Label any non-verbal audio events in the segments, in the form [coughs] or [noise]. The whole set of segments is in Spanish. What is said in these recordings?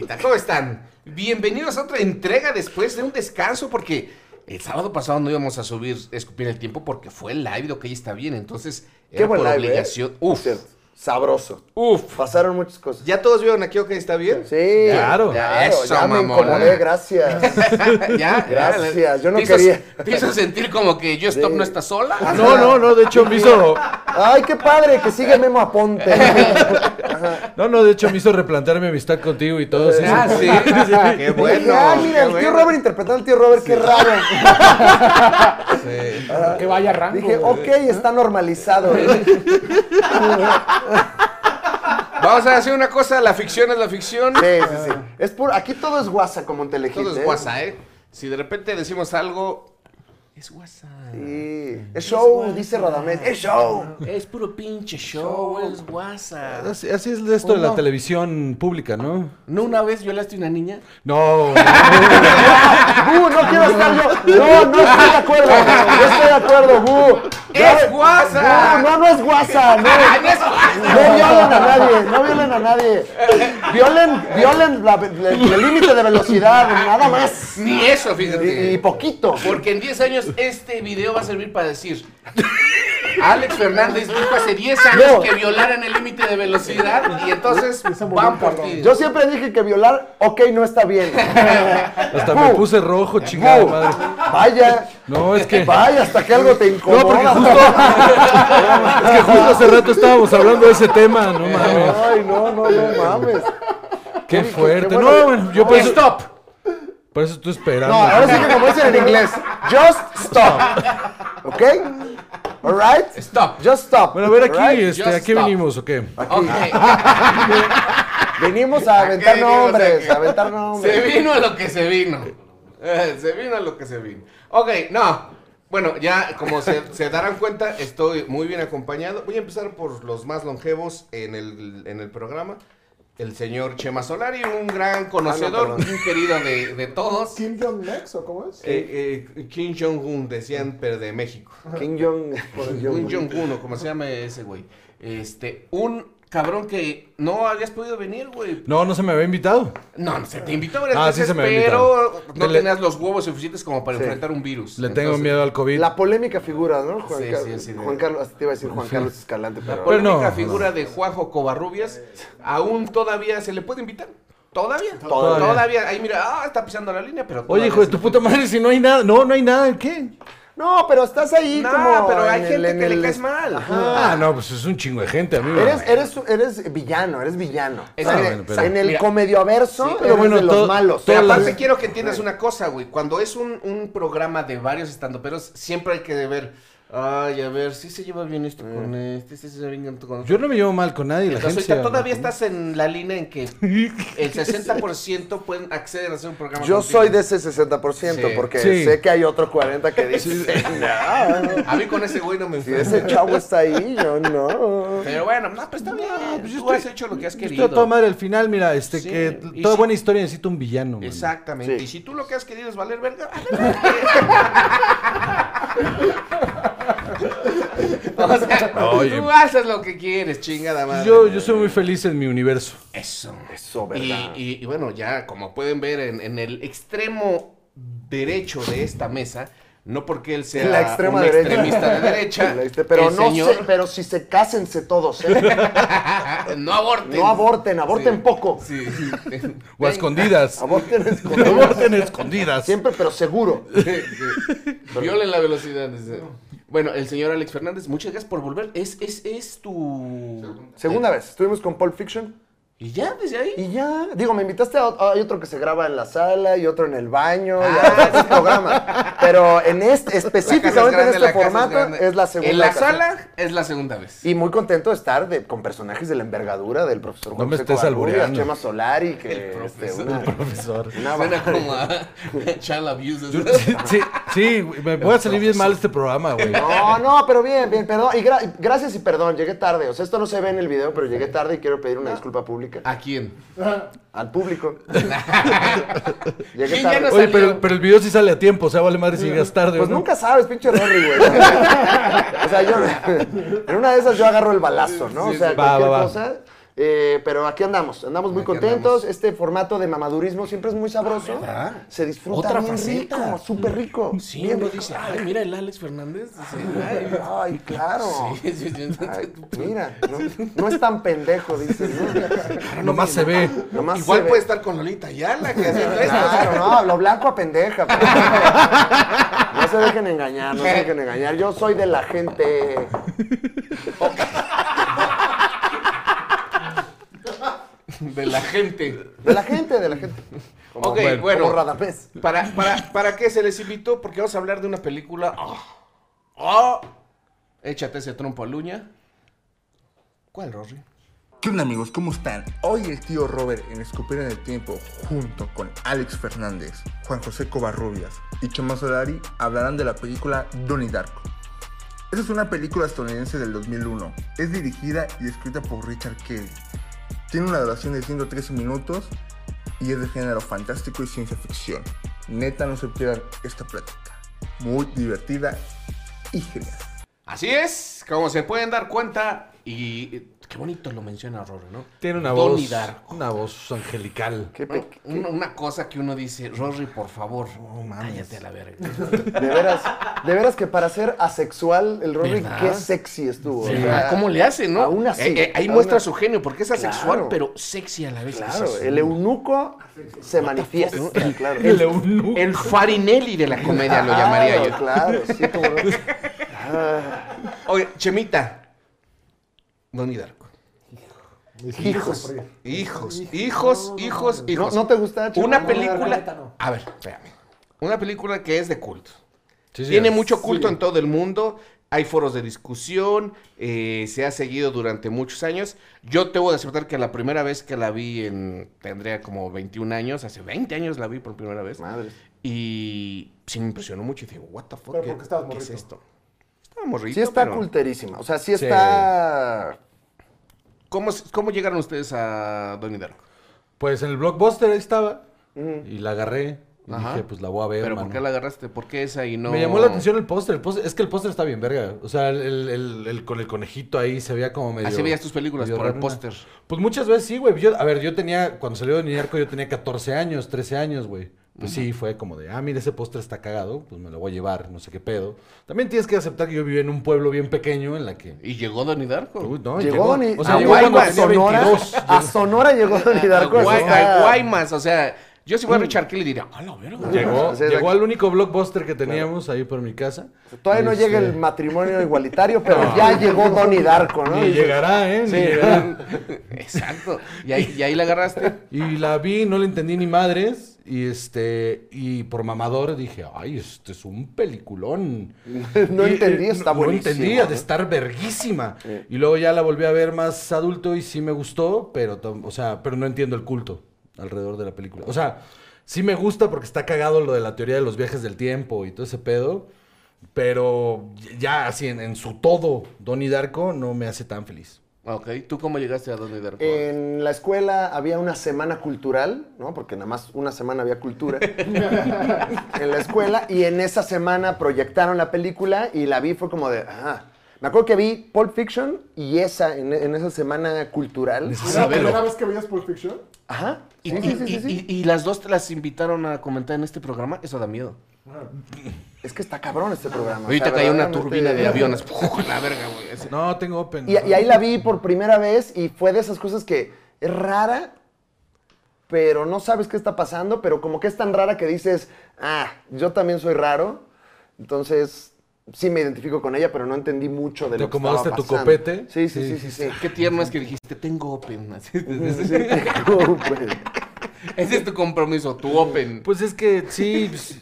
bandita? ¿Cómo están? Bienvenidos a otra entrega después de un descanso porque el sábado pasado no íbamos a subir Escupir el Tiempo porque fue el live, ok, está bien. Entonces, Qué era buen por live, ¿eh? obligación. Por Uf, cierto, Sabroso. uf. Pasaron muchas cosas. ¿Ya todos vieron aquí, ok, está bien? Sí. Claro. Claro, Eso, ya me incomodé, gracias. [laughs] ya, Gracias, yo no ¿Te hizo- quería. [laughs] ¿Te hizo sentir como que Yo Stop Sí. no está sola? No, no, no, de hecho me hizo. Ay, qué padre, que sigue Memo Aponte. [laughs] No, no, de hecho me hizo replantear mi amistad contigo y todo. sí, Ah, sí. sí. Qué bueno. Ay, mira, el tío. Robert interpretando al tío Robert, qué raro. Que vaya rango. Dije, ok, está normalizado. Vamos a hacer una cosa, la ficción es la ficción. Sí, sí, sí. Es puro, aquí todo es guasa como en Telehit. Todo es ¿eh? WhatsApp, ¿eh? Si de repente decimos algo, es WhatsApp. Sí. Es show, dice Radamés. Es show. Es puro pinche show, es WhatsApp. Así, así es esto de la no? televisión pública, ¿no? ¿No una vez violaste a una niña? No, Bu, [laughs] no quiero estar yo. No, no estoy de acuerdo. [laughs] No estoy de acuerdo, Bu. ¡Es No, WhatsApp! No, no es guasa. No, [laughs] ¡Ah, no es WhatsApp! no violen a nadie. No violen a nadie. Violen, violen la- la- el límite de velocidad, nada más. Ni eso, fíjate. Y, y poquito. Porque en 10 años este video va a servir para decir. Alex Fernández dijo hace 10 años No. que violaran el límite de velocidad y entonces van por ti. Yo siempre dije que violar, ok, no está bien. [laughs] hasta me puse rojo, chingada bu, madre. Vaya. No, es que. Vaya, hasta que algo te incomoda. No, porque justo. [laughs] Es que justo hace rato estábamos hablando de ese tema, no mames. Ay, no, no, no mames. Qué qué fuerte. bueno. No, bueno, yo por eso, ¡Stop! Por eso estoy esperando. No, ahora sí que como dicen en inglés, just stop. ¿Ok? Alright? Stop. Just stop. Bueno, a ver aquí, alright? este, Just ¿a qué stop. venimos o qué? [laughs] Venimos a aventar venimos nombres, a aventar Se nombres. vino a lo que se vino. Eh, se vino a lo que se vino. Ok, no. Bueno, ya como se, se darán cuenta, estoy muy bien acompañado. Voy a empezar por los más longevos en el, en el programa. El señor Chema Solari, un gran conocedor, perdón. un querido de, de todos. ¿Kim Jong Nex o cómo es? Eh, eh, Kim Jong-un, decían, pero de México. Kim Jong. Un Jong-un, o como se llama ese güey. Este, un cabrón que no habías podido venir, güey. No, no se me había invitado. No, no, se te invitó varias Ah, sí se me había pero no Le- tenías los huevos suficientes como para Sí. enfrentar un virus. Le tengo Entonces, miedo al COVID. La polémica figura, ¿no? Juan, Sí, Car- sí, sí, Juan de- Carlos, te iba a decir Juan Carlos Escalante, La pero. Pero no, polémica no. figura de Juanjo Covarrubias, aún todavía se le puede invitar. ¿Todavía? Todavía. Todavía. Ahí mira, ah, está pisando la línea, pero Oye, todavía hijo de se tu le puta madre, si no hay nada. No, no hay nada, ¿qué? No, pero estás ahí No, como. pero hay el- gente en que le caes mal. Ah, no, pues es un chingo de gente, amigo. Eres, eres, eres villano, eres villano. Es en- bueno, pero- en el Mira. comedioverso, Sí, eres pero bueno, de los todo- malos. Pero aparte quiero que entiendas una cosa, güey. Cuando es un, un programa de varios estandoperos, siempre hay que ver. Ay, a ver, si se lleva bien esto con este, si se lleva bien esto con. Yo no me llevo mal con nadie, la gente. ahorita todavía estás en la línea en que [laughs] el 60% pueden acceder a hacer un programa Yo contigo. soy de ese 60% Sí. porque Sí. sé que hay otro 40 que [laughs] dice, [laughs] "No, A mí con ese güey no me si ese chavo está ahí, yo no. Pero bueno, no, pues está bien. pues yo Tú has estoy- hecho lo que has Estoy querido. a toda madre al final, mira, este, Sí, que toda sí. buena historia necesita un villano. Exactamente. Sí. Y si tú lo que has querido es valer verga, [laughs] o sea, Oye. tú haces lo que quieres, chingada madre. Yo, yo soy muy feliz en mi universo. Eso. Eso, ¿verdad? y- y bueno, ya como pueden ver en, en el extremo derecho de esta mesa, no porque él sea En la extrema un derecha. extremista de derecha, [laughs] Pero no señor- sé, pero si se cásense todos, ¿eh? [laughs] no aborten. No aborten, aborten Sí. poco. Sí. O a escondidas. Aborten escondidos. Aborten escondidas. Siempre, pero seguro. Violen la velocidad. dice. Bueno, el señor Alex Fernández, muchas gracias por volver. Es, es, es tu... Segunda vez, estuvimos con Pulp Fiction. ¿Y ya? ¿Desde ahí? Y ya, digo, me invitaste a, a- hay otro que se graba en la sala y otro en el baño, Ah. ya, otros programas. Pero en este, casa es específicamente en grande, este la casa formato, grande. es, la segunda En la ocasión. sala es la segunda vez. Y muy contento de estar de- con personajes de la envergadura del profesor Juan No me José estés Covarrubias, albureando. Chema Solari, que El este, profesor. una, Profesor. una Suena como a [laughs] child abuse. Yo- sí, sí, me voy a salir bien mal este programa, güey. No, no, pero bien, bien, perdón. Y gra- gracias y perdón, llegué tarde. O sea, esto no se ve en el video, pero llegué tarde y quiero pedir una disculpa pública. ¿A quién? Al público. [laughs] llegué ¿Quién ya tarde. no Oye, pero, pero el video sí sale a tiempo, o sea, vale madre si llegas tarde. Pues ¿no? nunca sabes, pinche Rory, güey. O sea, yo, [laughs] en una de esas yo agarro el balazo, ¿no? O sea, Va, cualquier va, va. Eh, pero aquí andamos, andamos muy Aquí contentos. andamos. Este formato de mamadurismo siempre es muy sabroso. ¿verdad? Se disfruta Otra bien faceta. rico, súper rico. Sí, bien uno rico. dice, ay, mira el Alex Fernández. Sí, ay, Ay, claro. sí, sí, sí. Ay, mira, no, no es tan pendejo, dices, ¿no? Nomás se ve. Nomás Igual se ve. puede estar con Lolita Ayala, que haciendo esto. Claro, no, lo blanco a pendeja. pero- No se dejen engañar, no se dejen engañar. Yo soy de la gente. [laughs] De la gente. De la gente, de la gente. Como, Ok, bueno. Como Radamés. ¿Para, para, ¿Para qué se les invitó? Porque vamos a hablar de una película. ¡Ah! ¡Ah! Échate ese trompo al uña. ¿Cuál, Rory? ¿Qué onda amigos? ¿Cómo están? Hoy el tío Robert en Escupir en el Tiempo junto con Alex Fernández, Juan José Covarrubias y Chema Solari hablarán de la película Donnie Darko. Esta es una película estadounidense del 2001. Es dirigida y escrita por Richard Kelly. Tiene una duración de 113 minutos y es de género fantástico y ciencia ficción. Neta no se pierdan esta plática. Muy divertida y genial. Así es, como se pueden dar cuenta, y eh, qué bonito lo menciona Rory, ¿no? Tiene una Donnie voz. Darko. Una voz angelical. Qué ¿no? pe- Una, una cosa que uno dice, Rory, por favor, cállate a la verga. De veras, de veras que para ser asexual, el Rory, ¿Verdad? qué sexy estuvo. Sí, o sea, ¿Cómo le hace, no? aún así, Eh, eh, ahí aún muestra así. su genio, porque es asexual, Claro. pero sexy a la vez. Claro, el eunuco se manifiesta. Claro. El eunuco. El Farinelli de la comedia lo llamaría yo. Claro, sí, como [laughs] no. Oye, Chemita. Donnie Darko. hijos. Hijos, hijos, hijos, ¿No, hijos. ¿No te gusta? Una película. A ver, espérame. Una película que es de culto. Sí, sí, Tiene es. mucho culto en todo el mundo. Hay foros de discusión. eh, se ha seguido durante muchos años. Yo tengo que aceptar que la primera vez que la vi en. Tendría como 21 años. Hace 20 años la vi por primera vez. Madre. Y sí me impresionó mucho. Y digo, ¿What the fuck? ¿Qué, es esto? Morrito. Sí está pero- culterísima. O sea, sí Sí. está... ¿Cómo, ¿Cómo llegaron ustedes a Donnie Darko? Pues en el blockbuster ahí estaba. Y la agarré. Y Ajá. dije, pues la voy a ver. ¿Pero por qué la agarraste? ¿Por qué esa y no...? Me llamó la atención el póster. Es que el póster está bien, verga. O sea, el, el- el- el- con el conejito ahí se veía como medio. Así veías tus películas, por el póster. Pues muchas veces sí, güey. A ver, yo tenía. Cuando salió de Niñarco, yo tenía 14 años, 13 años, güey. Pues sí, fue como de, ah, mira, ese póster está cagado, pues me lo voy a llevar, no sé qué pedo. También tienes que aceptar que yo vivía en un pueblo bien pequeño en la que. ¿Y llegó Donnie Darko? Uy, no, Llegó, Donnie- O sea, a llegó cuando Guaymas, tenía Sonora. 22. A Sonora llegó está- a Guaymas, o sea, yo si fuera Richard Kelly diría, ¡ah, la verga! Llegó, Sí, llegó al único blockbuster que teníamos ahí por mi casa. Todavía no Este, llega el matrimonio igualitario, pero ya llegó Donnie Darko, ¿no? Y- llegará, ¿eh? Sí. llegará. [laughs] Exacto. ¿Y ahí, y ahí la agarraste. Y la vi, no le entendí ni madres. Y este, y por mamador dije, ay, este es un peliculón. [laughs] No Y, entendí, eh, está no, buenísimo, No entendía ¿no? de estar verguísima. Y luego ya la volví a ver más adulto y sí me gustó, pero, o sea, pero no entiendo el culto alrededor de la película. O sea, sí me gusta porque está cagado lo de la teoría de los viajes del tiempo y todo ese pedo. Pero ya así en, en su todo, Donnie Darko no me hace tan feliz. Ok, ¿tú cómo llegaste a Donnie Darko? En la escuela había una semana cultural, ¿no? Porque nada más una semana había cultura [laughs] en la escuela y en esa semana proyectaron la película y la vi fue como de, ah, me acuerdo que vi Pulp Fiction y esa en, en esa semana cultural. ¿Era la primera vez que veías Pulp Fiction? Ajá. ¿Y, Sí, y- sí, sí, sí, y- las dos te las invitaron a comentar en este programa? Eso da miedo. Es que está cabrón este programa. o Ahorita sea, cae una turbina de [laughs] aviones. [laughs] ¡Puf! la verga, güey. No, tengo Open. Y, y ahí la vi por primera vez y fue de esas cosas que es rara, pero no sabes qué está pasando, pero como que es tan rara que dices, ah, yo también soy raro. Entonces, sí me identifico con ella, pero no entendí mucho de ¿Te lo que estaba acomodaste tu pasando. copete? Sí, sí, sí, Sí, sí. sí. Qué tierno es que dijiste, tengo Open. [laughs] Así- Pues, Ese es tu compromiso, tu Open. Pues es que sí, pues,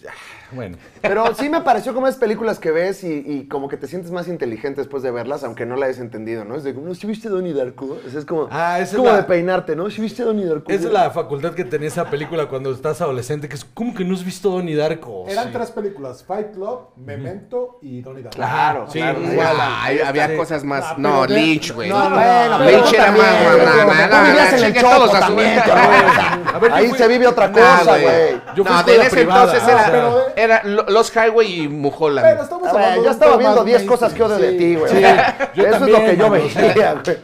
bueno. Pero sí me pareció como esas películas que ves y, y como que te sientes más inteligente después de verlas, aunque no la hayas entendido, ¿no? Es de, ¿no? ¿Sí viste Donnie Darko? O sea, es como, Ah, es como la- de peinarte, ¿no? ¿Sí viste Donnie Darko? Esa es la facultad que tenía esa película cuando estás adolescente, que es como que no has visto Donnie Darko. Eran Sí. tres películas, Fight Club, Memento y Donnie Darko. Claro, Sí, claro. igual. Ah, hay- había cosas más. Ah, no, Lynch, güey. No, bueno, pero Lynch era más. no, no, no, no, en Ahí se vive otra Nah, cosa, güey. No, escuela ese entonces era, era Lo- Los Highway y Pero Mulholland. estamos hablando yo estaba viendo más 10 cosas que odio de ti, güey. Sí, yo Eso también, es lo que yo veía, güey.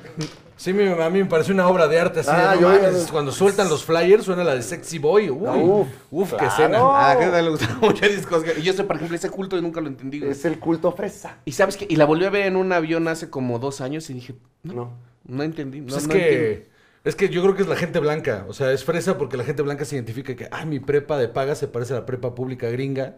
Sí, mi- a mí me parece una obra de arte así. Ah, de, no yo- mames, cuando sueltan los flyers suena la de Sexy Boy. Uy, Uf, uf, qué escena. Ah, que le gustan mucho discos. Y yo sé, por ejemplo, ese culto yo nunca lo entendí. güey. Es el culto fresa. Y sabes que, y la volví a ver en un avión hace como dos años y dije, no, no, No. entendí. No, Pues es no que entiendo. Es que yo creo que es la gente blanca, o sea, es fresa porque la gente blanca se identifica que ah, mi prepa de paga se parece a la prepa pública gringa.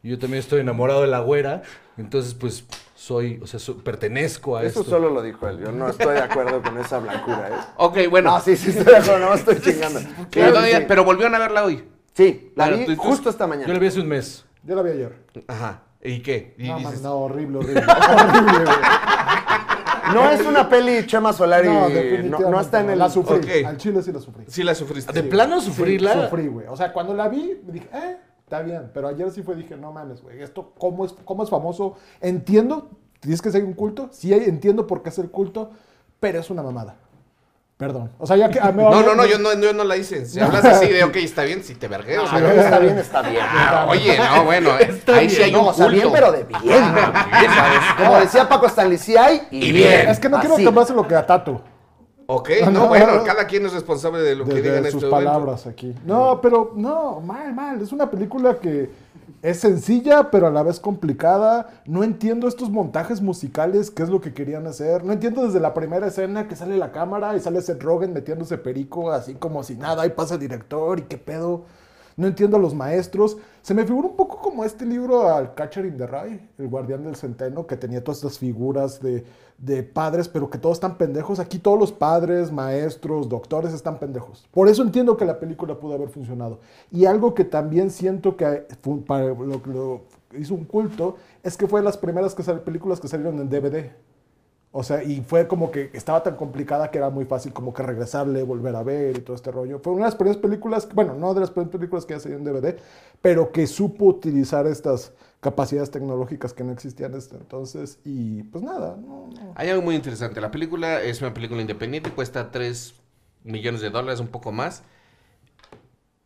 Y yo también estoy enamorado de la güera, entonces pues soy, o sea, so- pertenezco a Eso esto. solo lo dijo él. Yo no estoy de acuerdo con esa blancura, ¿eh? Ok, bueno. No, sí, sí estoy de acuerdo, no estoy chingando. Pero, Claro todavía- sí. pero volvieron a verla hoy. Sí, la Bueno, vi tú- tú- justo esta Yo la mañana. vi hace un mes. Yo la vi ayer. Ajá. ¿Y qué? Y No, dices, mames, no, horrible, horrible. [laughs] horrible, güey. No es una peli Chema Solari, No, no, definitivamente. no está en el... La sufrí. Ok. Al chile sí la sufrí. Sí la sufriste. ¿De Sí. plano Sí, sufrirla? sufrí, güey. O sea, cuando la vi, me dije, eh, está bien. Pero ayer sí fue, dije, no mames, güey. Esto, ¿cómo es, ¿cómo es famoso? Entiendo, tienes que ser un culto. Sí, entiendo por qué es el culto, pero es una mamada. Perdón. O sea, ya que... a mí- No, no, no, yo no, yo no la hice. Si [laughs] hablas así de, ok, está bien, si te vergueo. Ah, pero- no, está bien, está bien. Ah, oye, no, bueno, [laughs] eh, ahí sí hay No, un bien, culto. pero de [laughs] bien. ¿sabes? Como decía Paco Stanley, sí hay y, Y bien. bien. Es que no quiero Así. pase lo que a Tato. Ok, No, no, no, bueno, no. cada quien es responsable de lo que de, diga en este sus momento. palabras aquí. No, pero no, mal, mal. Es una película que es sencilla, pero a la vez complicada. No entiendo estos montajes musicales, qué es lo que querían hacer. No entiendo desde la primera escena que sale la cámara y sale Seth Rogen metiéndose perico, así como si nada, y pasa el director y qué pedo. No entiendo a los maestros. Se me figura un poco como este libro al Catcher in the Rye, El Guardián del Centeno, que tenía todas estas figuras de, de padres, pero que todos están pendejos. Aquí todos los padres, maestros, doctores están pendejos. Por eso entiendo que la película pudo haber funcionado. Y algo que también siento que fu- para lo que lo hizo un culto es que fue de las primeras películas que salieron en DVD. O sea, y fue como que estaba tan complicada que era muy fácil como que regresarle, volver a ver y todo este rollo. Fue una de las primeras películas, bueno, no de las primeras películas que ya salieron en DVD, pero que supo utilizar estas capacidades tecnológicas que no existían hasta entonces. Y pues nada, no. Hay algo muy interesante. La película es una película independiente, cuesta 3 millones de dólares, un poco más.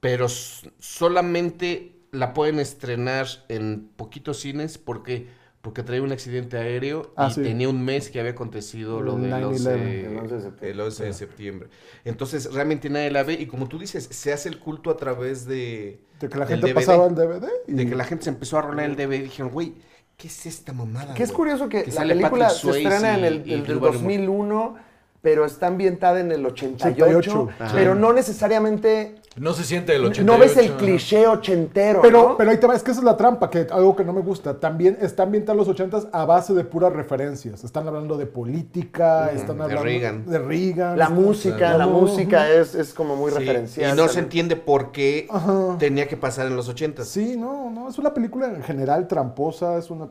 Pero solamente la pueden estrenar en poquitos cines porque porque traía un accidente aéreo Ah, y sí. tenía un mes que había acontecido lo El del 9/11, 11, el 11 de septiembre. el 11 de septiembre. Entonces realmente nadie la ve y como tú dices, se hace el culto a través de... De que la gente DVD, pasaba el DVD. Y De que la gente se empezó a rolar el DVD y dijeron, güey, ¿qué es esta mamada? Que es güey?" curioso que, Que la película se estrena en el, el Barrymore. 2001, pero está ambientada en el 88, 88. pero no necesariamente... No se siente el 88. No ves el cliché ochentero, Pero, ¿no? pero ahí te va, es que esa es la trampa, que algo que no me gusta. También está ambientada en los ochentas a base de puras referencias. Están hablando de política, están de hablando Reagan. de Reagan. la música, la música es, es como muy Sí, referencial. Y no se entiende por qué Ajá. tenía que pasar en los 80. Sí, no, no, es una película en general tramposa, es una...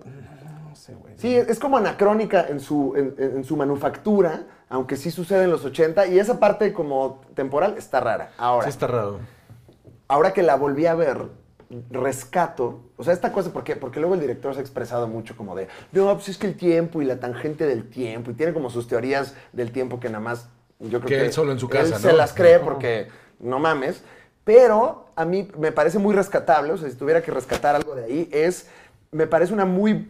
No sé, güey. Sí, es como anacrónica en su, en, su manufactura, aunque sí sucede en los 80, y esa parte como temporal está rara. Ahora, Sí está raro. ahora que la volví a ver, rescato, o sea, esta cosa, ¿por qué? Porque luego el director se ha expresado mucho como de, no, pues es que el tiempo y la tangente del tiempo, y tiene como sus teorías del tiempo que nada más, yo creo Que que, él solo en su él casa, se las cree porque no mames, pero a mí me parece muy rescatable, o sea, si tuviera que rescatar algo de ahí, es, me parece una muy,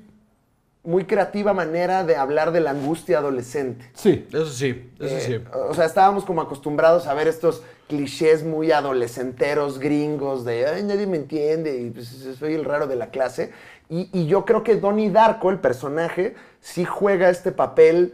muy creativa manera de hablar de la angustia adolescente. Sí, Eso sí, eso Eh, sí. O sea, estábamos como acostumbrados a ver estos clichés muy adolescenteros gringos de, ay, nadie me entiende y pues, soy el raro de la clase. Y, y yo creo que Donnie Darko, el personaje, sí juega este papel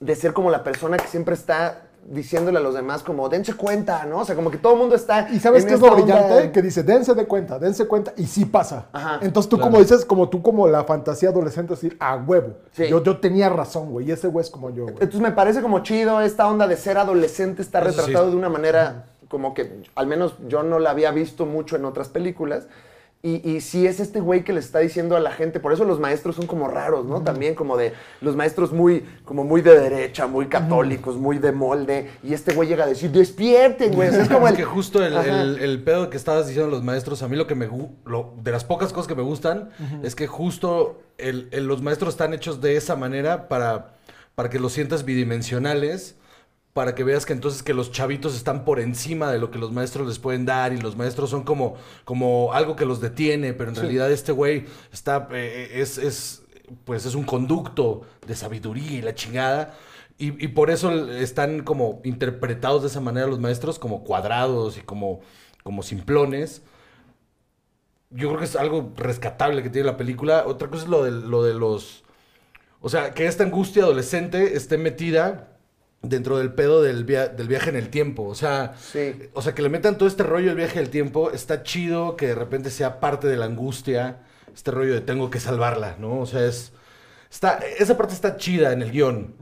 de ser como la persona que siempre está diciéndole a los demás como, dense cuenta, ¿no? O sea, como que todo el mundo está... y ¿sabes en qué es lo brillante? onda- Que dice, dense de cuenta, dense cuenta, y sí pasa. Ajá. Entonces tú Claro. como dices, como tú como la fantasía adolescente, decir, a huevo. Sí. Yo, yo tenía razón, güey, y ese güey es como yo, güey. Entonces me parece como chido esta onda de ser adolescente, está sí. retratado de una manera como que al menos yo no la había visto mucho en otras películas. Y, y sí es este güey que le está diciendo a la gente, por eso los maestros son como raros, ¿no? También como de los maestros muy, como muy de derecha, muy católicos, muy de molde. Y este güey llega a decir, despierten, güey. O sea, es como es el... que justo el, Ajá. el- el pedo que estabas diciendo los maestros, a mí lo que me lo- de las pocas cosas que me gustan es que justo el- los maestros están hechos de esa manera para, para que los sientas bidimensionales, para que veas que entonces que los chavitos están por encima de lo que los maestros les pueden dar y los maestros son como, como algo que los detiene, pero en realidad este güey está, eh, es, es, pues es un conducto de sabiduría y la chingada. y, y por eso están como interpretados de esa manera los maestros, como cuadrados y como, como simplones. Yo creo que es algo rescatable que tiene la película. Otra cosa es lo de, lo de los... O sea, que esta angustia adolescente esté metida dentro del pedo del, via- del viaje en el tiempo. O sea, Sí. o sea, que le metan todo este rollo del viaje del tiempo. Está chido que de repente sea parte de la angustia. Este rollo de tengo que salvarla, ¿no? O sea, es... Está, esa parte está chida en el guion.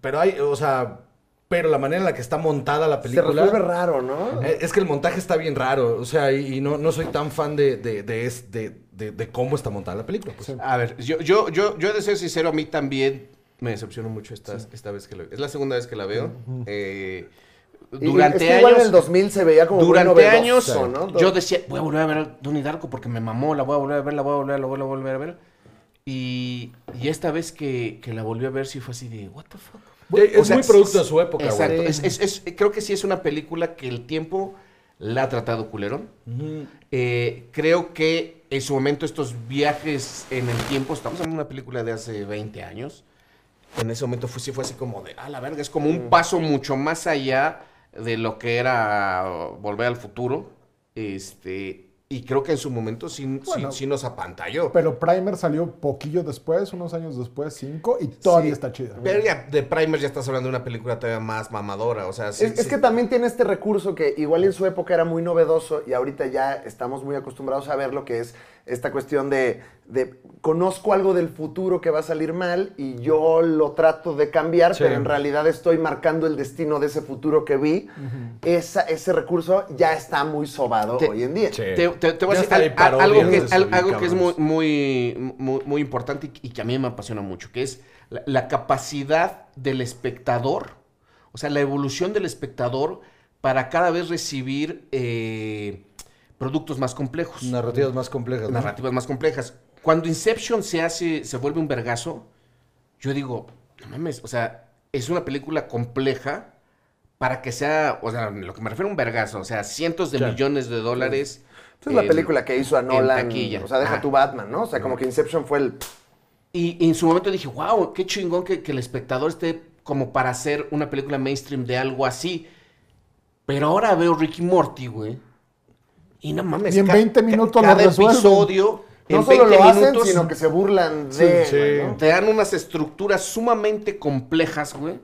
Pero hay, o sea... Pero la manera en la que está montada la Se película... resuelve raro, ¿no? Eh, Es que el montaje está bien raro, o sea, y, y no, no soy tan fan de, de, de, es- de- de- de cómo está montada la película. pues. A ver, yo, yo, yo, yo de ser sincero, a mí también me decepcionó mucho esta, esta vez que la veo. Es la segunda vez que la veo. Eh, Y- durante es que igual años. en el 2000 se veía como muy durante novedoso, años ¿no? yo decía, voy a volver a ver a Donnie Darko porque me mamó, la voy a volver a ver, la voy a volver, a- la voy a volver a ver. Y, y esta vez que, que la volví a ver sí fue así de, what the fuck. Es O sea, muy producto de su época, Exacto. güey. Es- es- es- creo que sí es una película que el tiempo la ha tratado culerón. Eh, creo que en su momento estos viajes en el tiempo, estamos en una película de hace 20 años, en ese momento fue, sí fue así como de, ah, la verga, es como un paso mucho más allá de lo que era Volver al Futuro. Este, y creo que en su momento sí, sí- Bueno. sí nos apantalló. Pero Primer salió poquillo después, unos años después, cinco, y todavía Sí. está chida. Pero ya de Primer ya estás hablando de una película todavía más mamadora, o sea, sí, es, es que también tiene este recurso que igual en su época era muy novedoso y ahorita ya estamos muy acostumbrados a ver lo que es esta cuestión de, de conozco algo del futuro que va a salir mal y yo lo trato de cambiar, Sí. pero en realidad estoy marcando el destino de ese futuro que vi. Esa- ese recurso ya está muy sobado Te- hoy en día. Sí. Te, te- te voy a decir al- algo, que, al- algo que es muy, muy, muy, muy importante y, y que a mí me apasiona mucho, que es la, la capacidad del espectador, o sea, la evolución del espectador para cada vez recibir eh, productos más complejos, Narrativas más complejas. ¿no? narrativas más complejas. Cuando Inception se hace, se vuelve un vergazo, yo digo, no mames, o sea, es una película compleja para que sea, o sea, lo que me refiero a un vergazo, o sea, cientos de Claro. millones de dólares. Esa es la película que hizo a Nolan. O sea, deja Ah. tu Batman, ¿no? O sea, como que Inception fue el. Y, y en su momento dije, wow, qué chingón que, que el espectador esté como para hacer una película mainstream de algo así. Pero ahora veo Ricky Morty, güey. Y no mames. Y en ca- 20 ca- minutos lo cada resuelven. episodio, No en solo 20 lo hacen, minutos, sino que se burlan de. Sí, sí. ¿no? te dan unas estructuras sumamente complejas, güey.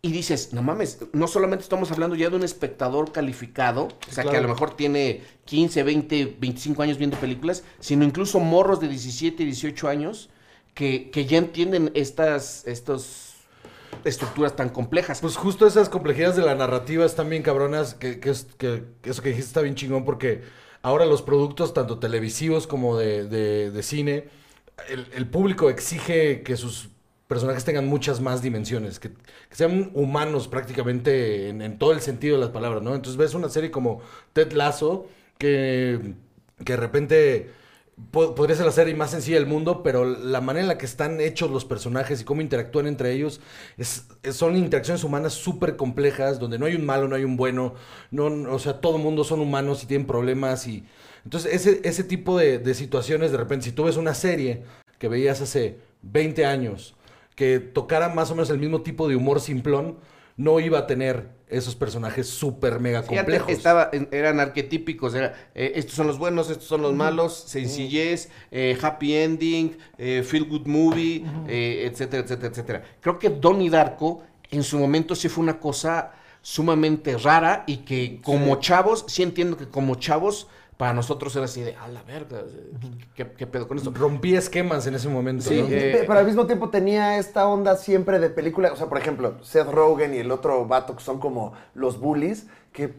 Y dices, no mames, no solamente estamos hablando ya de un espectador calificado, o sea, que a lo mejor tiene 15, 20, 25 años viendo películas, sino incluso morros de 17, 18 años que, que ya entienden estas, estos estructuras tan complejas. Pues justo esas complejidades de la narrativa están bien cabronas, que, que es, que, que eso que dijiste está bien chingón porque ahora los productos, tanto televisivos como de, de- cine, el, público exige que sus personajes tengan muchas más dimensiones, que, sean humanos prácticamente en, en todo el sentido de las palabras, ¿no? Entonces ves una serie como Ted Lasso, que, que de repente podría ser la serie más sencilla del mundo, pero la manera en la que están hechos los personajes y cómo interactúan entre ellos es, son interacciones humanas súper complejas, donde no hay un malo, no hay un bueno, no, no- o sea, todo el mundo son humanos y tienen problemas y entonces ese, ese tipo de, de situaciones, de repente, si tú ves una serie que veías hace 20 años, que tocara más o menos el mismo tipo de humor simplón, no iba a tener esos personajes súper mega Sí, complejos. estaba, eran arquetípicos, era, eh, estos son los buenos, estos son los malos, sencillez, eh, happy ending, eh, feel good movie, eh, etcétera, etcétera, etcétera. Creo que Donnie Darko en su momento sí fue una cosa sumamente rara y que como chavos, sí entiendo que como chavos, para nosotros era así de, a la verga, ¿qué, qué pedo con esto? Rompí esquemas en ese momento. Sí, ¿no? eh, pero al mismo tiempo tenía esta onda siempre de película. O sea, por ejemplo, Seth Rogen y el otro vato que son como los bullies, que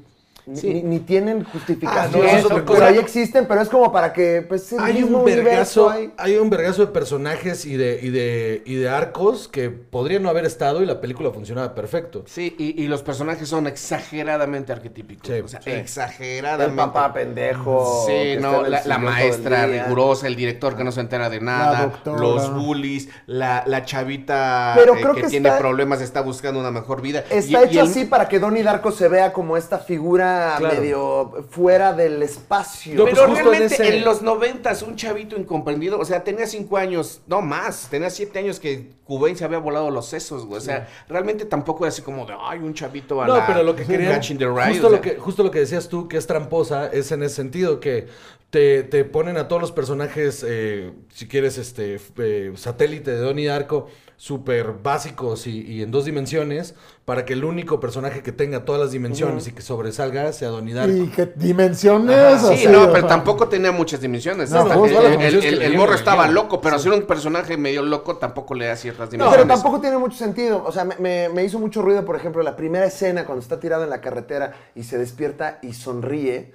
Sí. ni- ni tienen Ah, justificación. no, pero cosa. ahí existen, pero es como para que, pues, el hay mismo un vergazo, hay. hay un vergazo de personajes y de, y de, y de arcos que podrían no haber estado y la película funcionaba perfecto. Sí, y, y los personajes son exageradamente arquetípicos. Sí, o sea, sí. exageradamente. El papá pendejo. Sí, no, la, maestra rigurosa, el director que no se entera de nada, los bullies, la, la chavita Pero eh, creo que, que tiene problemas, está buscando una mejor vida. Está Y- y hecho el- así para que Donnie Darko se vea como esta figura Claro. medio fuera del espacio. No, pues Pero en realmente en, los noventas, un chavito incomprendido, o sea, tenía cinco años, no más, tenía siete años que Cubain se había volado los sesos, güey. O sea, realmente tampoco era así como de, ay, un chavito a No, la pero lo que quería. Catching the Ride", Justo, o lo sea. que, justo lo que decías tú, que es tramposa, es en ese sentido, que te, te ponen a todos los personajes, eh, si quieres, este eh, satélite de Donnie Darko, súper básicos y, y en dos dimensiones, para que el único personaje que tenga todas las dimensiones y que sobresalga sea Darko. Y que dimensiones. Ajá, sí, no, pero sea, tampoco tenía muchas dimensiones. No, no, el, morro estaba loco, pero hacer un personaje medio loco tampoco le da ciertas Pero dimensiones. tampoco tiene mucho sentido. O sea, me, me- me hizo mucho ruido, por ejemplo, la primera escena cuando está tirado en la carretera y se despierta y sonríe.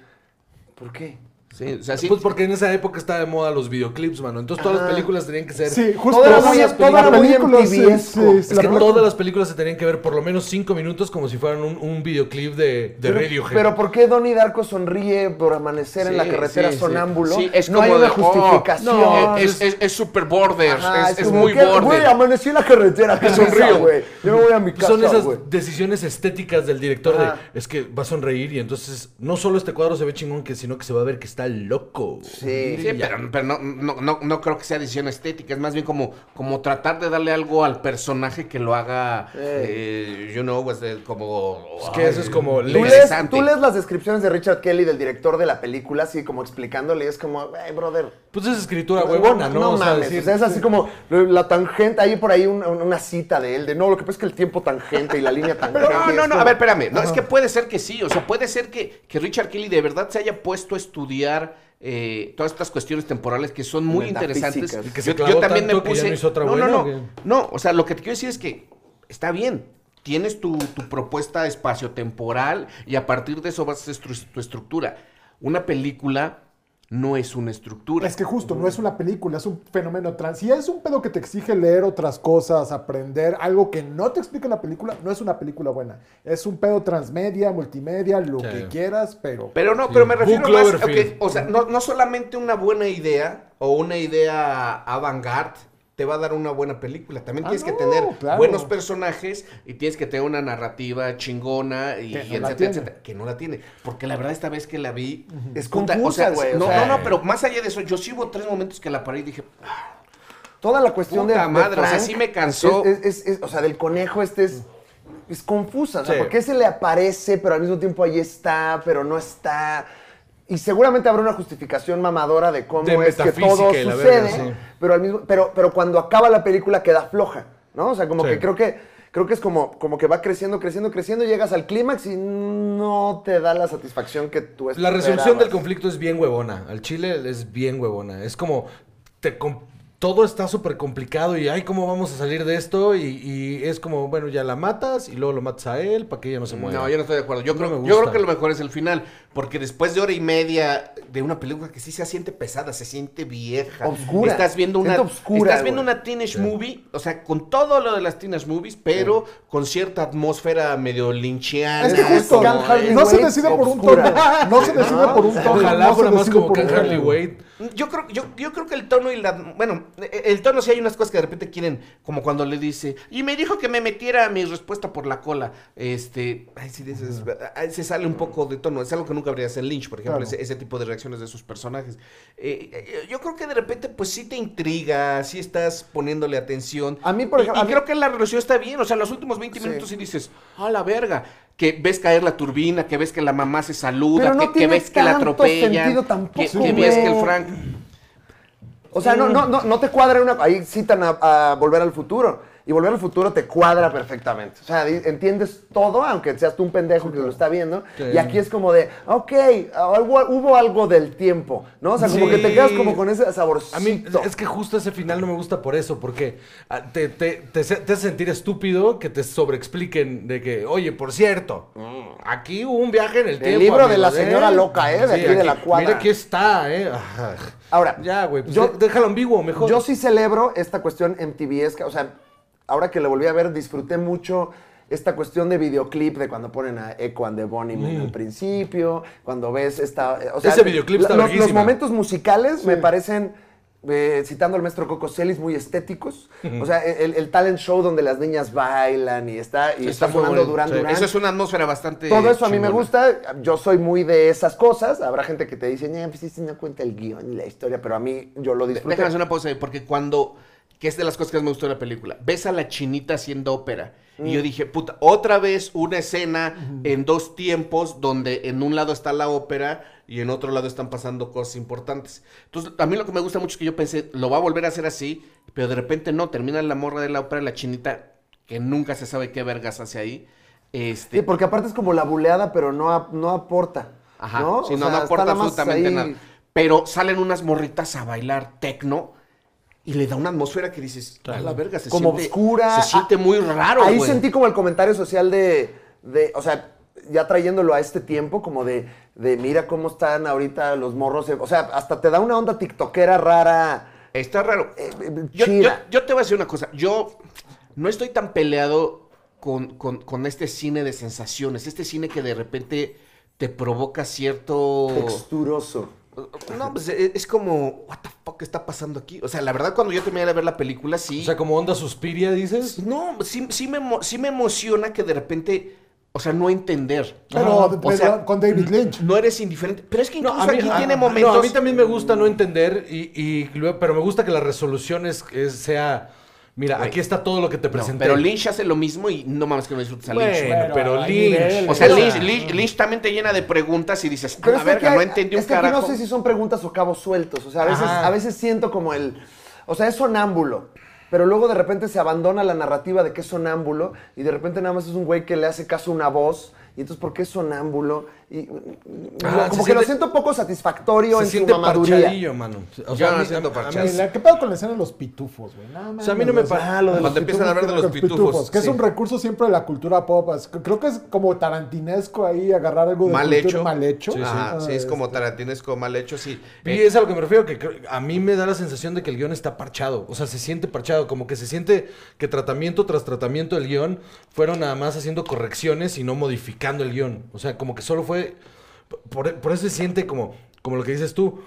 ¿Por qué? Sí, o sea, sí. Pues porque en esa época estaba de moda los videoclips, mano. Entonces todas las películas tenían que ser... Sí, justo todas muy- las películas, sí, Es la que película- todas las películas se tenían que ver por lo menos cinco minutos como si fueran un, un videoclip de, de Pero, Radiohead. pero ¿por qué Donnie Darko sonríe por amanecer en la Sí, carretera sí, sí. sonámbulo? Sí, es no hay como una de, oh, justificación. no, es, es, es super border, Ajá, es, muy que, border. Güey, amanecí en la carretera. [laughs] ¿Qué Sonrío. güey? Yo me voy a mi casa, Son esas decisiones estéticas del director Ajá. de es que va a sonreír y entonces no solo este cuadro se ve chingón, que sino que se va a ver que está loco. Sí. Sí, pero, pero no, no, no, no creo que sea decisión estética, es más bien como, como tratar de darle algo al personaje que lo haga, eh, you know, pues, de- como... Es que eso es como Tú le- lees, tú lees las descripciones de Richard Kelly, del director de la película, así como explicándole, y es como, hey, brother. Pues es escritura huevona, ¿no? No O sea, mames, decir- o sea, es así como la tangente, hay por ahí una, una cita de él, de no, lo que pasa es que el tiempo tangente y la línea [laughs] tangente. No, no, no, como- a ver, espérame. No, es que puede ser que sí. O sea, puede ser que, que Richard Kelly de verdad se haya puesto a estudiar eh, todas estas cuestiones temporales que son muy interesantes. Y que se clavó tanto que ya no otra no, no, no. No, o sea, lo que te quiero decir es que está bien. Tienes tu, tu propuesta espaciotemporal y a partir de eso vas a hacer tu estructura. Una película no es una estructura. Es que justo, no es una película, es un fenómeno trans. Si es un pedo que te exige leer otras cosas, aprender, algo que no te explica la película, no es una película buena. Es un pedo transmedia, multimedia, lo Sí. que quieras, pero... Pero no, pero me Book refiero más, Cloverfield. ok, o sea, no, no solamente una buena idea o una idea avant-garde te va a dar una buena película. También Ah, tienes que tener claro. buenos personajes y tienes que tener una narrativa chingona y, Que no etcétera, etcétera. Que no la tiene. Porque la verdad esta vez que la vi... Es confusa, güey, o No, sea- no, no, pero más allá de eso, yo sí hubo tres momentos que la paré y dije, Toda la cuestión de, Puta de madre, o sea, sí me cansó. Es, es- es- es- o sea, del conejo este es, es confusa. O sea, Sí. ¿por qué se le aparece, pero al mismo tiempo ahí está, pero no está? Y seguramente habrá una justificación mamadora de cómo De es que todo sucede, sí. pero, al mismo, pero, pero cuando acaba la película queda floja, ¿no? O sea, como Sí. que creo que creo que es como, como que va creciendo, creciendo, creciendo, llegas al clímax y no te da la satisfacción que tú La resolución del esperabas. conflicto es bien huevona. Al chile es bien huevona. Es como. Te, todo está súper complicado y ay, ¿cómo vamos a salir de esto? Y, y es como, bueno, ya la matas y luego lo matas a él para que ella no se mueva. No, yo no estoy de acuerdo. Yo, No creo, me yo creo que lo mejor es el final. Porque después de hora y media de una película que sí se siente pesada, se siente vieja. Obscura. Estás viendo una, obscura, estás viendo güey. una teenage movie, o sea, con todo lo de las teenage movies, pero con cierta atmósfera medio lynchiana. Es que justo, no se decide por un tono. No se decide por un tono. Ojalá fuera más como Can Harley. Wade. Yo creo, yo, yo creo que el tono y la. Bueno, el tono sí hay unas cosas que de repente quieren, como cuando le dice. Y me dijo que me metiera mi respuesta por la cola. Este. Ay, sí, dices, ay, se sale un poco de tono. Es algo que nunca habría hacer Lynch, por ejemplo, Claro. ese, ese tipo de reacciones de sus personajes. Eh, eh, yo creo que de repente, pues sí te intriga, sí estás poniéndole atención. A mí, por ejemplo, Y, mí- creo que la relación está bien. O sea, los últimos 20 Sí. minutos y dices, a la verga. Que ves caer la turbina, que ves que la mamá se saluda, no que, ves que la sentido que, ves que el. Frank. O sea, no, no, no, no te cuadra una. Ahí citan a, a Volver al Futuro. Y Volver al Futuro te cuadra perfectamente. O sea, entiendes todo, aunque seas tú un pendejo que lo está viendo. Sí. Y aquí es como de, ok, hubo algo del tiempo, ¿no? O sea, como Sí. que te quedas como con ese saborcito. A mí es que justo ese final no me gusta por eso, porque ah, te, te, te, hace sentir estúpido que te sobreexpliquen de que, oye, por cierto, aquí hubo un viaje en el, El tiempo. libro de la amigos, señora loca, ¿eh? De aquí de la cuadra. Mira aquí está, ¿eh? Ahora, ya, güey, pues yo- déjalo ambiguo, mejor. Yo sí celebro esta cuestión MTVesca, o sea, ahora que lo volví a ver, disfruté mucho esta cuestión de videoclip de cuando ponen a Echo and the Bunnymen al principio, cuando ves esta... eh, O sea, Ese videoclip está los, los momentos musicales me parecen eh, citando al maestro Coco Celis, muy estéticos. O sea, el, el talent show donde las niñas bailan y está, y está, muy sonando Sí. Duran. Eso es una atmósfera bastante. Todo eso a mí me gusta. Yo soy muy de esas cosas. Habrá gente que te dice, "Ñe, pues sí, no cuenta el guion y la historia, pero a mí yo lo disfruto. Déjame hacer una pausa porque cuando, que es de las cosas que más me gustó de la película, ves a la chinita haciendo ópera. Y Mm. yo dije, puta, otra vez una escena en dos tiempos donde en un lado está la ópera y en otro lado están pasando cosas importantes. Entonces, a mí lo que me gusta mucho es que yo pensé, lo va a volver a hacer así, pero de repente no, termina la morra de la ópera, la chinita, que nunca se sabe qué vergas hace ahí. Este, Sí, porque aparte es como la buleada, pero no, ap- no aporta. Ajá, ¿no? sí, no, sea, no aporta absolutamente ahí- nada. Pero salen unas morritas a bailar tecno y le da una atmósfera que dices, a la verga, se como siente, oscura. Se siente Ah, muy raro, Ahí sentí como el comentario social de, de, o sea, ya trayéndolo a este tiempo, como de, de mira cómo están ahorita los morros. O sea, hasta te da una onda tiktokera rara. Está raro. eh, eh, Yo, yo- yo te voy a decir una cosa. Yo no estoy tan peleado con, con- con este cine de sensaciones. Este cine que de repente te provoca cierto... Texturoso. No, pues eh, es como, what the fuck está pasando aquí? O sea, la verdad cuando yo terminé de ver la película, sí... O sea, como onda suspiria, dices. No, sí, sí me, sí me emociona que de repente, o sea, no entender. Pero, o pero sea, con David Lynch. no eres indiferente. Pero es que No, incluso mí, aquí a- tiene no, momentos. a mí también me gusta no entender, y, pero me gusta que la resolución es, es- sea... Mira, Güey. aquí está todo lo que te No, presenté. pero Lynch hace lo mismo y no mames que no disfrutas a Lynch. Bueno, pero Lynch... O sea, Lynch, Lynch- Lynch también te llena de preguntas y dices, a la que no entendí un es que aquí no sé si son preguntas o cabos sueltos. O sea, a veces, a veces siento como el. O sea, es sonámbulo. Pero luego de repente se abandona la narrativa de que es sonámbulo y de repente nada más es un güey que le hace caso a una voz. Y entonces, ¿por qué es sonámbulo? Y, Ah, como que lo siento poco satisfactorio Se en su siente parchadillo, mano. O Yo a no siento. La que pedo con la escena de los pitufos, güey. No, O sea, a mí no me mames, pa- ah, lo de Cuando empiezan a hablar de los pitufos, Que sí. es un recurso siempre de la cultura pop. es- Creo que es como tarantinesco ahí agarrar algo de mal cultura hecho. mal hecho. Ajá, Ah, sí, es como este. tarantinesco mal hecho, sí. Y Eh, es a lo que me refiero, que a mí me da la sensación de que el guion está parchado. O sea, se siente parchado, como que se siente que tratamiento tras tratamiento del guion fueron nada más haciendo correcciones y no modificando el guion. O sea, como que solo fue... Por, por eso se siente como, como lo que dices tú.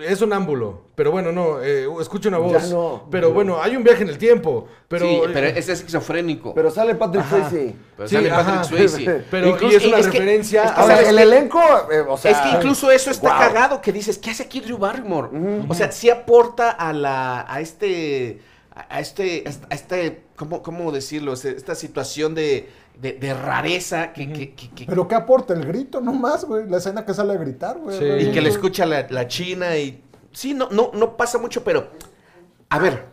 Es un ámbulo, pero bueno, no, eh, escucha una voz. no. Pero bueno, hay un viaje en el tiempo. Pero, sí, pero es esquizofrénico. Pero sale Patrick Ajá. Swayze. Pero sí, sale Patrick. Swayze. [laughs] Pero Incluso- y es una es que- referencia es que a- Ahora, ¿sabes el elenco, eh, o sea. es que incluso eso está Wow. cagado, que dices, ¿qué hace aquí Drew Barrymore? O sea, sí aporta a la, a este, a este, a este, ¿cómo, cómo decirlo? Esta situación de, de, de rareza que, que- que- que- Pero ¿qué aporta? El grito nomás, güey. La escena que sale a gritar, güey. Sí. y que le escucha la, la china y, sí, no, no, no pasa mucho, pero, a ver,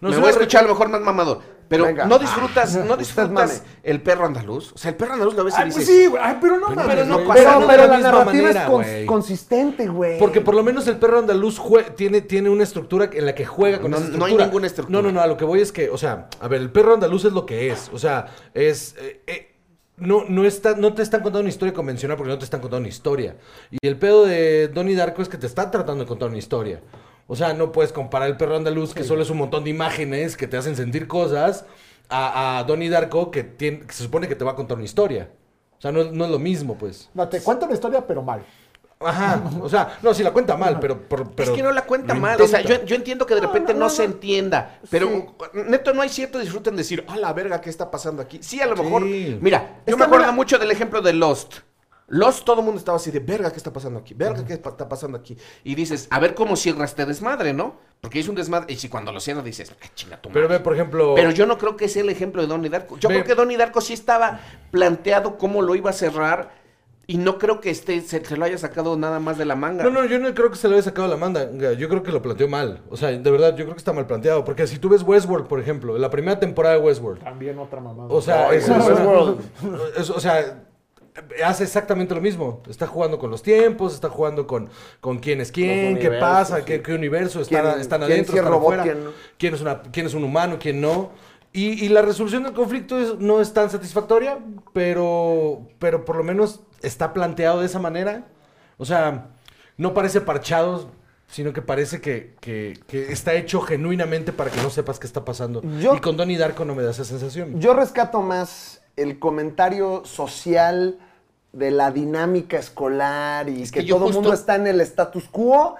No, me voy a escuchar a lo mejor más mamador, pero Venga. no disfrutas, no [laughs] disfrutas el perro andaluz, o sea, el perro andaluz lo ves y Ay, dices, pues sí, güey. Ay, pero no mames, pero no güey. pasa Pero, nada pero la la misma narrativa manera, es cons- güey. consistente, güey. Porque por lo menos el perro andaluz jue- tiene, tiene una estructura en la que juega con No- esa no hay ninguna estructura. No, no, no, a lo que voy es que, o sea, a ver, el perro andaluz es lo que es. O sea, es. eh, eh, no, no, está, no te están contando una historia convencional porque no te están contando una historia. Y el pedo de Donnie Darko es que te están tratando de contar una historia. O sea, no puedes comparar el perro andaluz, que solo es un montón de imágenes que te hacen sentir cosas, a, a Donnie Darko, que, tiene, que se supone que te va a contar una historia. O sea, no, es- no es lo mismo, pues. No, te cuento la historia, pero mal. Ajá, o sea, no, sí la cuenta mal, pero... por- pero es que no la cuenta mal. O sea, yo, yo entiendo que de repente no, no, no, se no. entienda. Pero Sí. neto, no hay cierto disfrute en decir, a la verga, ¿qué está pasando aquí? Sí, a lo mejor. Sí. Mira, Es yo me acuerdo mira- mucho del ejemplo de Lost. Lost, todo el mundo estaba así de, verga, ¿qué está pasando aquí? Verga, ¿qué está pasando aquí? Y dices, a ver cómo cierra este desmadre, ¿no? Porque es un desmadre. Y si cuando lo cierras dices, "Ah, chinga tu Pero madre". ve, por ejemplo... Pero yo no creo que sea el ejemplo de Donnie Darko. Yo Ve- creo que Donnie Darko sí estaba planteado cómo lo iba a cerrar. Y no creo que esté, se, se lo haya sacado nada más de la manga. No, no, yo no creo que se lo haya sacado la manda. Yo creo que lo planteó mal. O sea, de verdad, yo creo que está mal planteado. Porque si tú ves Westworld, por ejemplo, la primera temporada de Westworld. También otra mamada. O sea, es, Westworld. [laughs] es- o sea, hace exactamente lo mismo. Está jugando con los tiempos, está jugando con, con quién es quién, qué pasa, sí. qué, qué universo están, ¿Quién- están quién adentro, sí es están robot, afuera, quién no? quién es, una, quién es un humano, quién no. Y, y la resolución del conflicto es- no es tan satisfactoria, pero, pero por lo menos está planteado de esa manera. O sea, no parece parchado, sino que parece que, que- que está hecho genuinamente para que no sepas qué está pasando. Yo- y con Donnie Darko no me da esa sensación. Yo rescato más el comentario social de la dinámica escolar y Es que, todo el mundo está en el status quo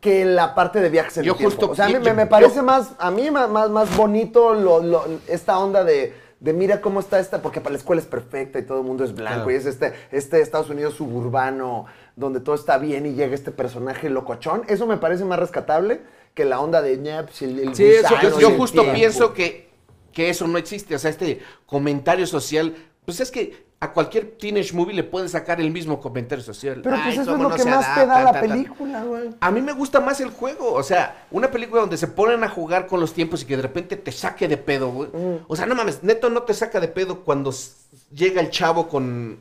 que la parte de viajes en Yo el tiempo. justo- o sea, a mí yo- me, yo- parece más, a mí más, más, más bonito lo- lo- esta onda de, de mira cómo está esta, porque para la escuela es perfecta y todo el mundo es blanco Claro. y es este, este Estados Unidos suburbano donde todo está bien y llega este personaje locochón. Eso me parece más rescatable que la onda de pues, el, el Sí, eso- Yo, justo tiempo. pienso que, que eso no existe. O sea, este comentario social, pues es que a cualquier teenage movie le puedes sacar el mismo comentario social. Pero Ay, pues eso es lo no que más te da la ta, ta. película, güey. A mí me gusta más el juego, o sea, una película donde se ponen a jugar con los tiempos y que de repente te saque de pedo, güey. Mm. O sea, no mames, neto no te saca de pedo cuando llega el chavo con,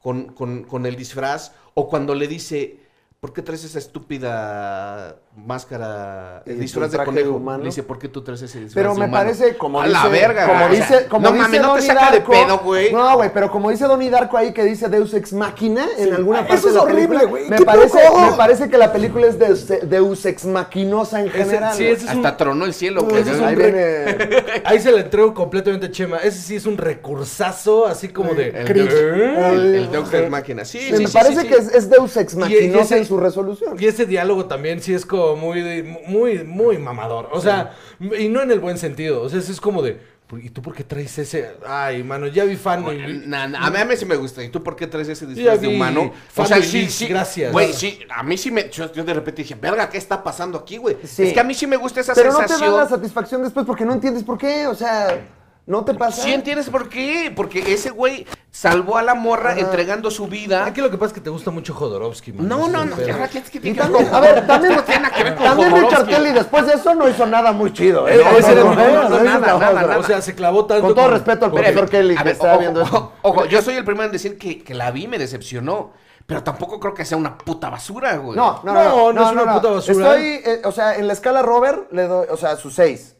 con, con- con el disfraz o cuando le dice, ¿por qué traes esa estúpida máscara, el disfraz de conejo? humano. Le dice, ¿por qué tú traes ese disfraz Pero me humano?" parece, como a dice, la verga, como güey, dice, como no dice mames, no te saca de pedo, güey. No, güey, pero como dice Donnie Darko ahí que dice Deus Ex Machina en alguna Ah, parte eso de es la horrible, película, güey. Me ¿Qué parece, me parece que la película es Deus, Deus Ex Machinosa en Ese- general. sí, ese es un- Hasta tronó el cielo, güey. ese es un Ahí re- viene. Ahí se le entrego completamente a Chema. Ese sí es un recursazo, así como de. El, Deus Ex Machina. Sí, sí, me parece que es, Deus Ex Machinosa su resolución. Y ese diálogo también sí es como muy, muy, muy mamador. O sea, y no en el buen sentido. O sea, es como de. ¿Y tú por qué traes ese? Ay, mano, ya vi fan. y- Na- na, a, mí, a mí sí me gusta. ¿Y tú por qué traes ese disfraz de humano? O sea, sí, sí. gracias. Güey, sí, a mí sí me. Yo, yo de repente dije, verga, ¿qué está pasando aquí, güey? Sí. Es que a mí sí me gusta esa Pero no te sensación. da la satisfacción después porque no entiendes por qué. O sea, no te pasa. Sí entiendes por qué. Porque ese güey salvó a la morra entregando su vida. Aquí lo que pasa es que te gusta mucho Jodorowsky, man. No, no, el no. ahora tienes que a ver, también, no tiene que ver con también Richard Jodorowsky. Kelly después de eso no hizo nada muy chido. ¿eh? Eh, ese No, no, no, no, no, no, nada, no, nada, no, nada. O sea, se clavó tanto. Con todo con- respeto al profesor Kelly A que ver, está ojo, viendo esto. ojo, yo soy el primero en decir que, que la vi me decepcionó. Pero tampoco creo que sea una puta basura, güey. No, no, No, no, no es una puta basura. Estoy, eh, o sea, en la escala Robert le doy, o sea, su 6.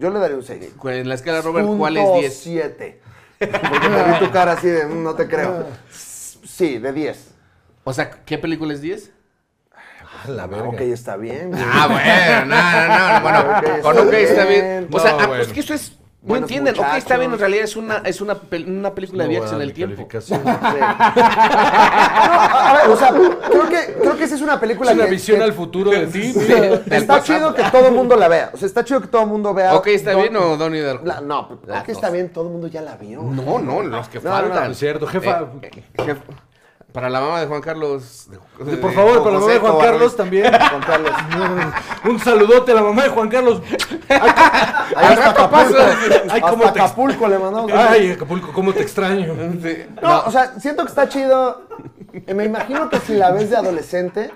Yo le daría un 6. En la escala Robert, ¿cuál es 10? 7. Porque te vi tu cara así de, "Mm, no te creo. Sí, de 10. O sea, ¿qué película es 10? A la verga. Ok, está bien. Ah, bueno, no, no, no, bueno, con está ok está bien. bien. O sea, No, ah, bueno. es que eso es. No entienden, ok, está bien, en realidad es una, es una, pel- una película de viajes en dar el tiempo. [laughs] No, a ver, o sea, creo que, creo que esa es una película Es una que- visión que- al futuro de ti. Sí, está pasado. chido que todo el mundo la vea. O sea, está chido que todo el mundo vea. Ok, ¿está Don- bien o Donnie Darko? La- no, Las ok, está bien, todo el mundo ya la vio. No, no, los que No, no, faltan. es cierto, jefa. Eh, eh, jefa, Para la mamá de Juan Carlos. de- de- Por favor, para la mamá de [laughs] Juan Carlos también. Juan Carlos. [laughs] Un saludote a la mamá de Juan Carlos. Ahí Acapulco. Ay, Hasta cómo te- Acapulco le mandamos. Ay, Acapulco, cómo te extraño. Sí. No, o sea, siento que está chido. Me imagino que si la ves de adolescente,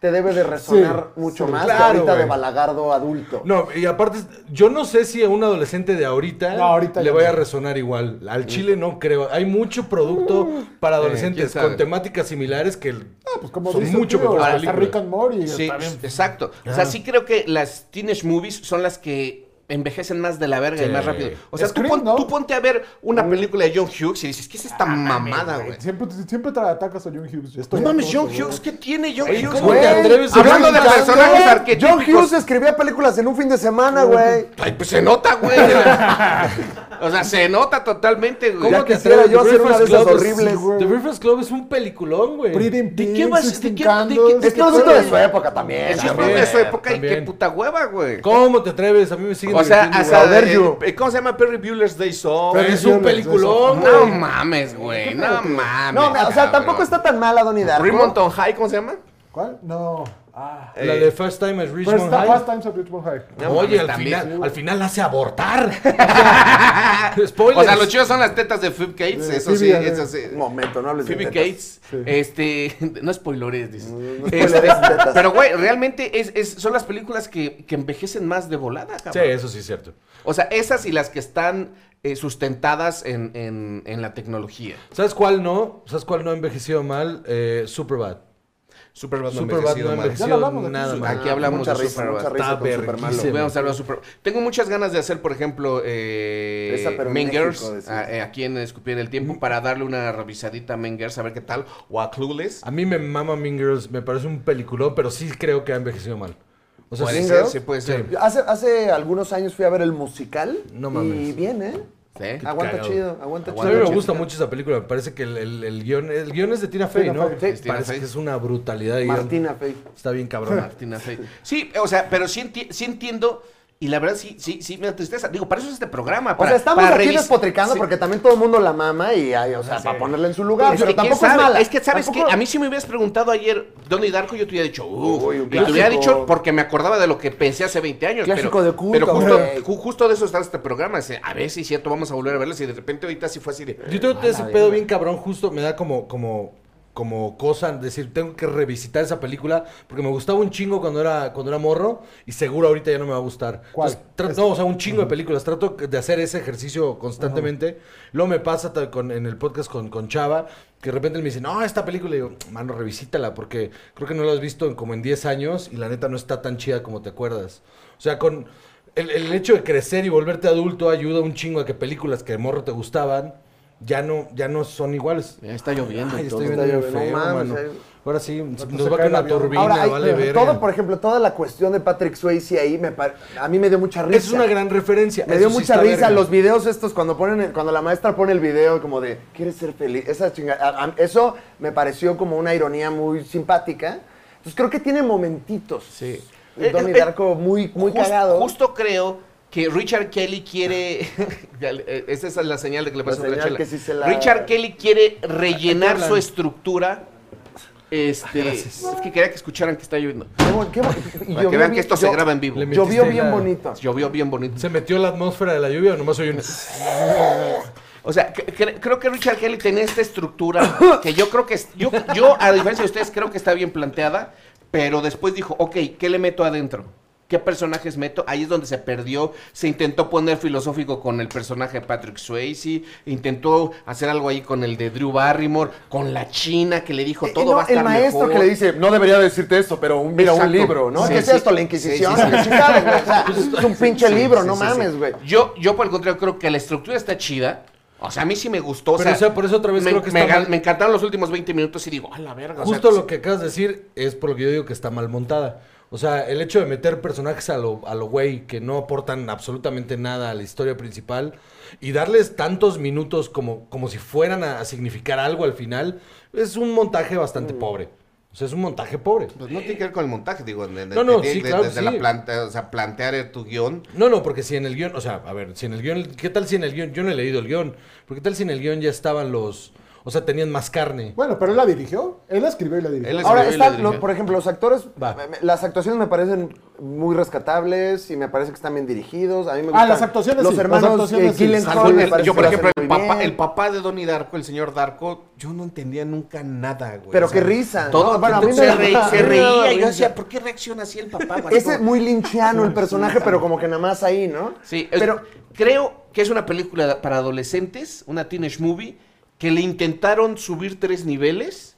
te debe de resonar Sí, mucho sí. más Claro, que ahorita de balagardo adulto. No, y aparte, yo no sé si a un adolescente de ahorita, No, ahorita le ya vaya a resonar igual. Al chile no creo. Hay mucho producto para adolescentes con temáticas similares que Ah, pues como son dice mucho tío, películas. Rick and Morty Sí, bien. exacto. O sea, sí creo que las teenage movies son las que envejecen más de la verga y más rápido. O sea, tú, Scream, pon- ¿no? tú ponte a ver una película de John Hughes y dices, ¿qué es esta mamada, güey? Siempre, siempre te atacas a John Hughes. No mames, John. Hughes, ¿qué tiene John Ey, Hughes? ¿cómo güey? te atreves a Hablando de personajes John arquetípicos. Hughes escribía películas en un fin de semana, güey. Ay, pues se nota, güey. [laughs] o sea, se nota totalmente, güey. Ya te quisiera atreves? yo The hacer una de Breakfast esas Club es- horribles. güey. The Breakfast Club es un peliculón, güey. ¿De qué vas- de 16 qué- de qué- Candles. Es de su época también. Es de su época y qué puta hueva, güey. ¿Cómo te atreves? A mí me siguen O sea, hasta, you. eh, ¿cómo se llama? Perry Bueller's Day Off. Perry es un Bueller's peliculón. No mames, güey. No mames. No, o sea, tampoco está tan mala Donnie Darko. Remonton High, ¿cómo se llama? ¿Cuál? No. Ah. La Eh, de First Time at Richmond First, High. First Times at Richmond High. No Oye, al final, al final hace abortar. O [laughs] sea, [laughs] spoilers. O sea, los chivos son las tetas de Phoebe Cates, eso sí, eso sí. Un momento, no hables de Phoebe tetas. Cates, este, [laughs] no spoilers, dices. no Este, tetas. pero güey, realmente es, es- son las películas que, que envejecen más de volada, Sí, cabrón. eso sí es cierto. O sea, esas y las que están eh, sustentadas en, en- en la tecnología. ¿Sabes cuál no? ¿Sabes cuál no ha envejecido mal? Eh, Superbad. Superbad no Superbad mal. Ya envecido lo hablamos aquí. nada Sí. mal. Aquí hablamos mucha de risa, Superbad. mucha risa Está con Supermalo. verguísima. Vamos a hablar de Super- Tengo muchas ganas de hacer, por ejemplo, eh, Esa, pero en Mean México, Girls, decías. ah, eh, aquí en Escupir el Tiempo, para darle una revisadita a Mean Girls, a ver qué tal, o a Clueless. A mí me mama Mean Girls, me parece un peliculón, pero sí creo que ha envejecido mal. O sea, Puede sí- Mean ser, Girls? sí puede ser. Yo Hace, hace algunos años fui a ver el musical. No mames. Y bien, ¿eh? Aguanta cagado. chido, aguanta A chido. mí me Chido. gusta mucho esa película. Me parece que el, el, el guion, el guion es de Tina Fey, ¿no? Fey. Sí. Tina Parece Fey. que es una brutalidad guion. Martina Fey. Está bien cabrón. Martina Fey. Sí, o sea, pero sí, enti- sí entiendo. Y la verdad sí, sí, sí me da tristeza. Digo, para eso es este programa. O sea, estamos para aquí despotricando Sí. porque también todo el mundo la mama y, ay, o sea, para ponerla en su lugar. Es pero que, ¿quién tampoco es sabe? mala. Es que, ¿sabes Tampoco- qué? A mí si me hubieras preguntado ayer Donnie Darko, yo te hubiera dicho, uff. Uy, y te hubiera dicho porque me acordaba de lo que pensé hace 20 años. Clásico pero, de culto, Pero justo, ju- justo de eso está este programa. dice, A ver si es cierto, vamos a volver a verlas. Y de repente ahorita sí fue así de. Yo tengo "A ese pedo verga". bien cabrón, justo me da como, como, como cosa, decir, tengo que revisitar esa película, porque me gustaba un chingo cuando era, cuando era morro, y seguro ahorita ya no me va a gustar. ¿Cuál? Entonces, tra- no, o sea, un chingo de películas, trato de hacer ese ejercicio constantemente. Luego me pasa con, en el podcast con, con Chava, que de repente él me dice, no, esta película, y digo, mano, revisítala, porque creo que no la has visto en como en 10 años, y la neta no está tan chida como te acuerdas. O sea, con... El, el hecho de crecer y volverte adulto ayuda un chingo a que películas que de morro te gustaban ya no, ya no son iguales. Ya está lloviendo. Ay, todo. bien lloviendo, feo, no mames, mano. Ahora sí, se nos va a cae caer una turbina, Ahora, hay- vale verga. todo, por ejemplo, toda la cuestión de Patrick Swayze ahí, me a mí me dio mucha risa. Es una gran referencia. Me eso dio sí mucha está risa verga. los videos estos cuando ponen cuando la maestra pone el video como de ¿quieres ser feliz? Esa chingada. Eso me pareció como una ironía muy simpática. Entonces creo que tiene momentitos. Sí. Y Donnie Eh, eh, Darko muy, muy Jus- cagado. Justo creo que Richard Kelly quiere. [laughs] Esa es la señal de que le La pasa otra señal chela. que sí se la- Richard Kelly quiere rellenar su estructura. Este, es que quería que escucharan que está lloviendo. Qué qué Para que vean bien- que esto se graba en vivo. Llovió bien la- bonito. Llovió bien bonito. ¿Se metió la atmósfera de la lluvia o nomás oí un... O sea, que- que- creo que Richard Kelly tenía esta estructura [coughs] que yo creo que es, yo, yo, a diferencia de ustedes, creo que está bien planteada, pero después dijo, ok, ¿qué le meto adentro? ¿Qué personajes meto? Ahí es donde se perdió. Se intentó poner filosófico con el personaje de Patrick Swayze. Intentó hacer algo ahí con el de Drew Barrymore. Con la china que le dijo Eh, todo no, va a estar el maestro mejor". que le dice, no debería decirte esto, pero un- mira un libro, ¿no? Sí, ¿Qué es esto? ¿La Inquisición? Sí, es un pinche Sí, libro, sí, no mames, güey. Yo, yo por el contrario, creo que la estructura está chida. O sea, a mí sí me gustó. Pero, o sea, por eso otra vez me, creo que me, está gan- mal. me encantaron los últimos 20 minutos y digo, a la verga. o sea, Justo sí. lo que acabas de decir es por lo que yo digo que está mal montada. O sea, el hecho de meter personajes a lo, a lo güey que no aportan absolutamente nada a la historia principal y darles tantos minutos como, como si fueran a, a significar algo al final, es un montaje bastante Mm. pobre. O sea, es un montaje pobre. Pues no tiene que ver con el montaje, digo. de- de- No, no, de- sí, claro Desde sí. la planta, o sea, plantear tu guion. No, no, porque si en el guion, o sea, a ver, si en el guion, ¿qué tal si en el guion, yo no he leído el guion, porque tal si en el guion ya estaban los, o sea, tenían más carne? Bueno, pero él la dirigió. Él la escribió y la dirigió. Él Ahora, y está, la dirigió. lo- por ejemplo, los actores, Va. me- me- las actuaciones me parecen muy rescatables y me parece que están bien dirigidos. A mí me Ah, gustan las actuaciones Los sí, las hermanos actuaciones eh, sí. Gyllenhaal Salvo me el- parece yo, por lo ejemplo, hacen el muy papá, bien. el papá de Donnie Darko, el señor Darko, yo no entendía nunca nada, güey. Pero O sea, qué risa. Todo, No, bueno, a mí se, me- reí- a mí se me daba reía. y Yo risa. decía, ¿por qué reacciona así el papá? güey? Ese muy linchiano el personaje, pero como que nada más ahí, ¿no? Sí, es- pero creo que es una película para adolescentes, una teenage movie, que le intentaron subir tres niveles,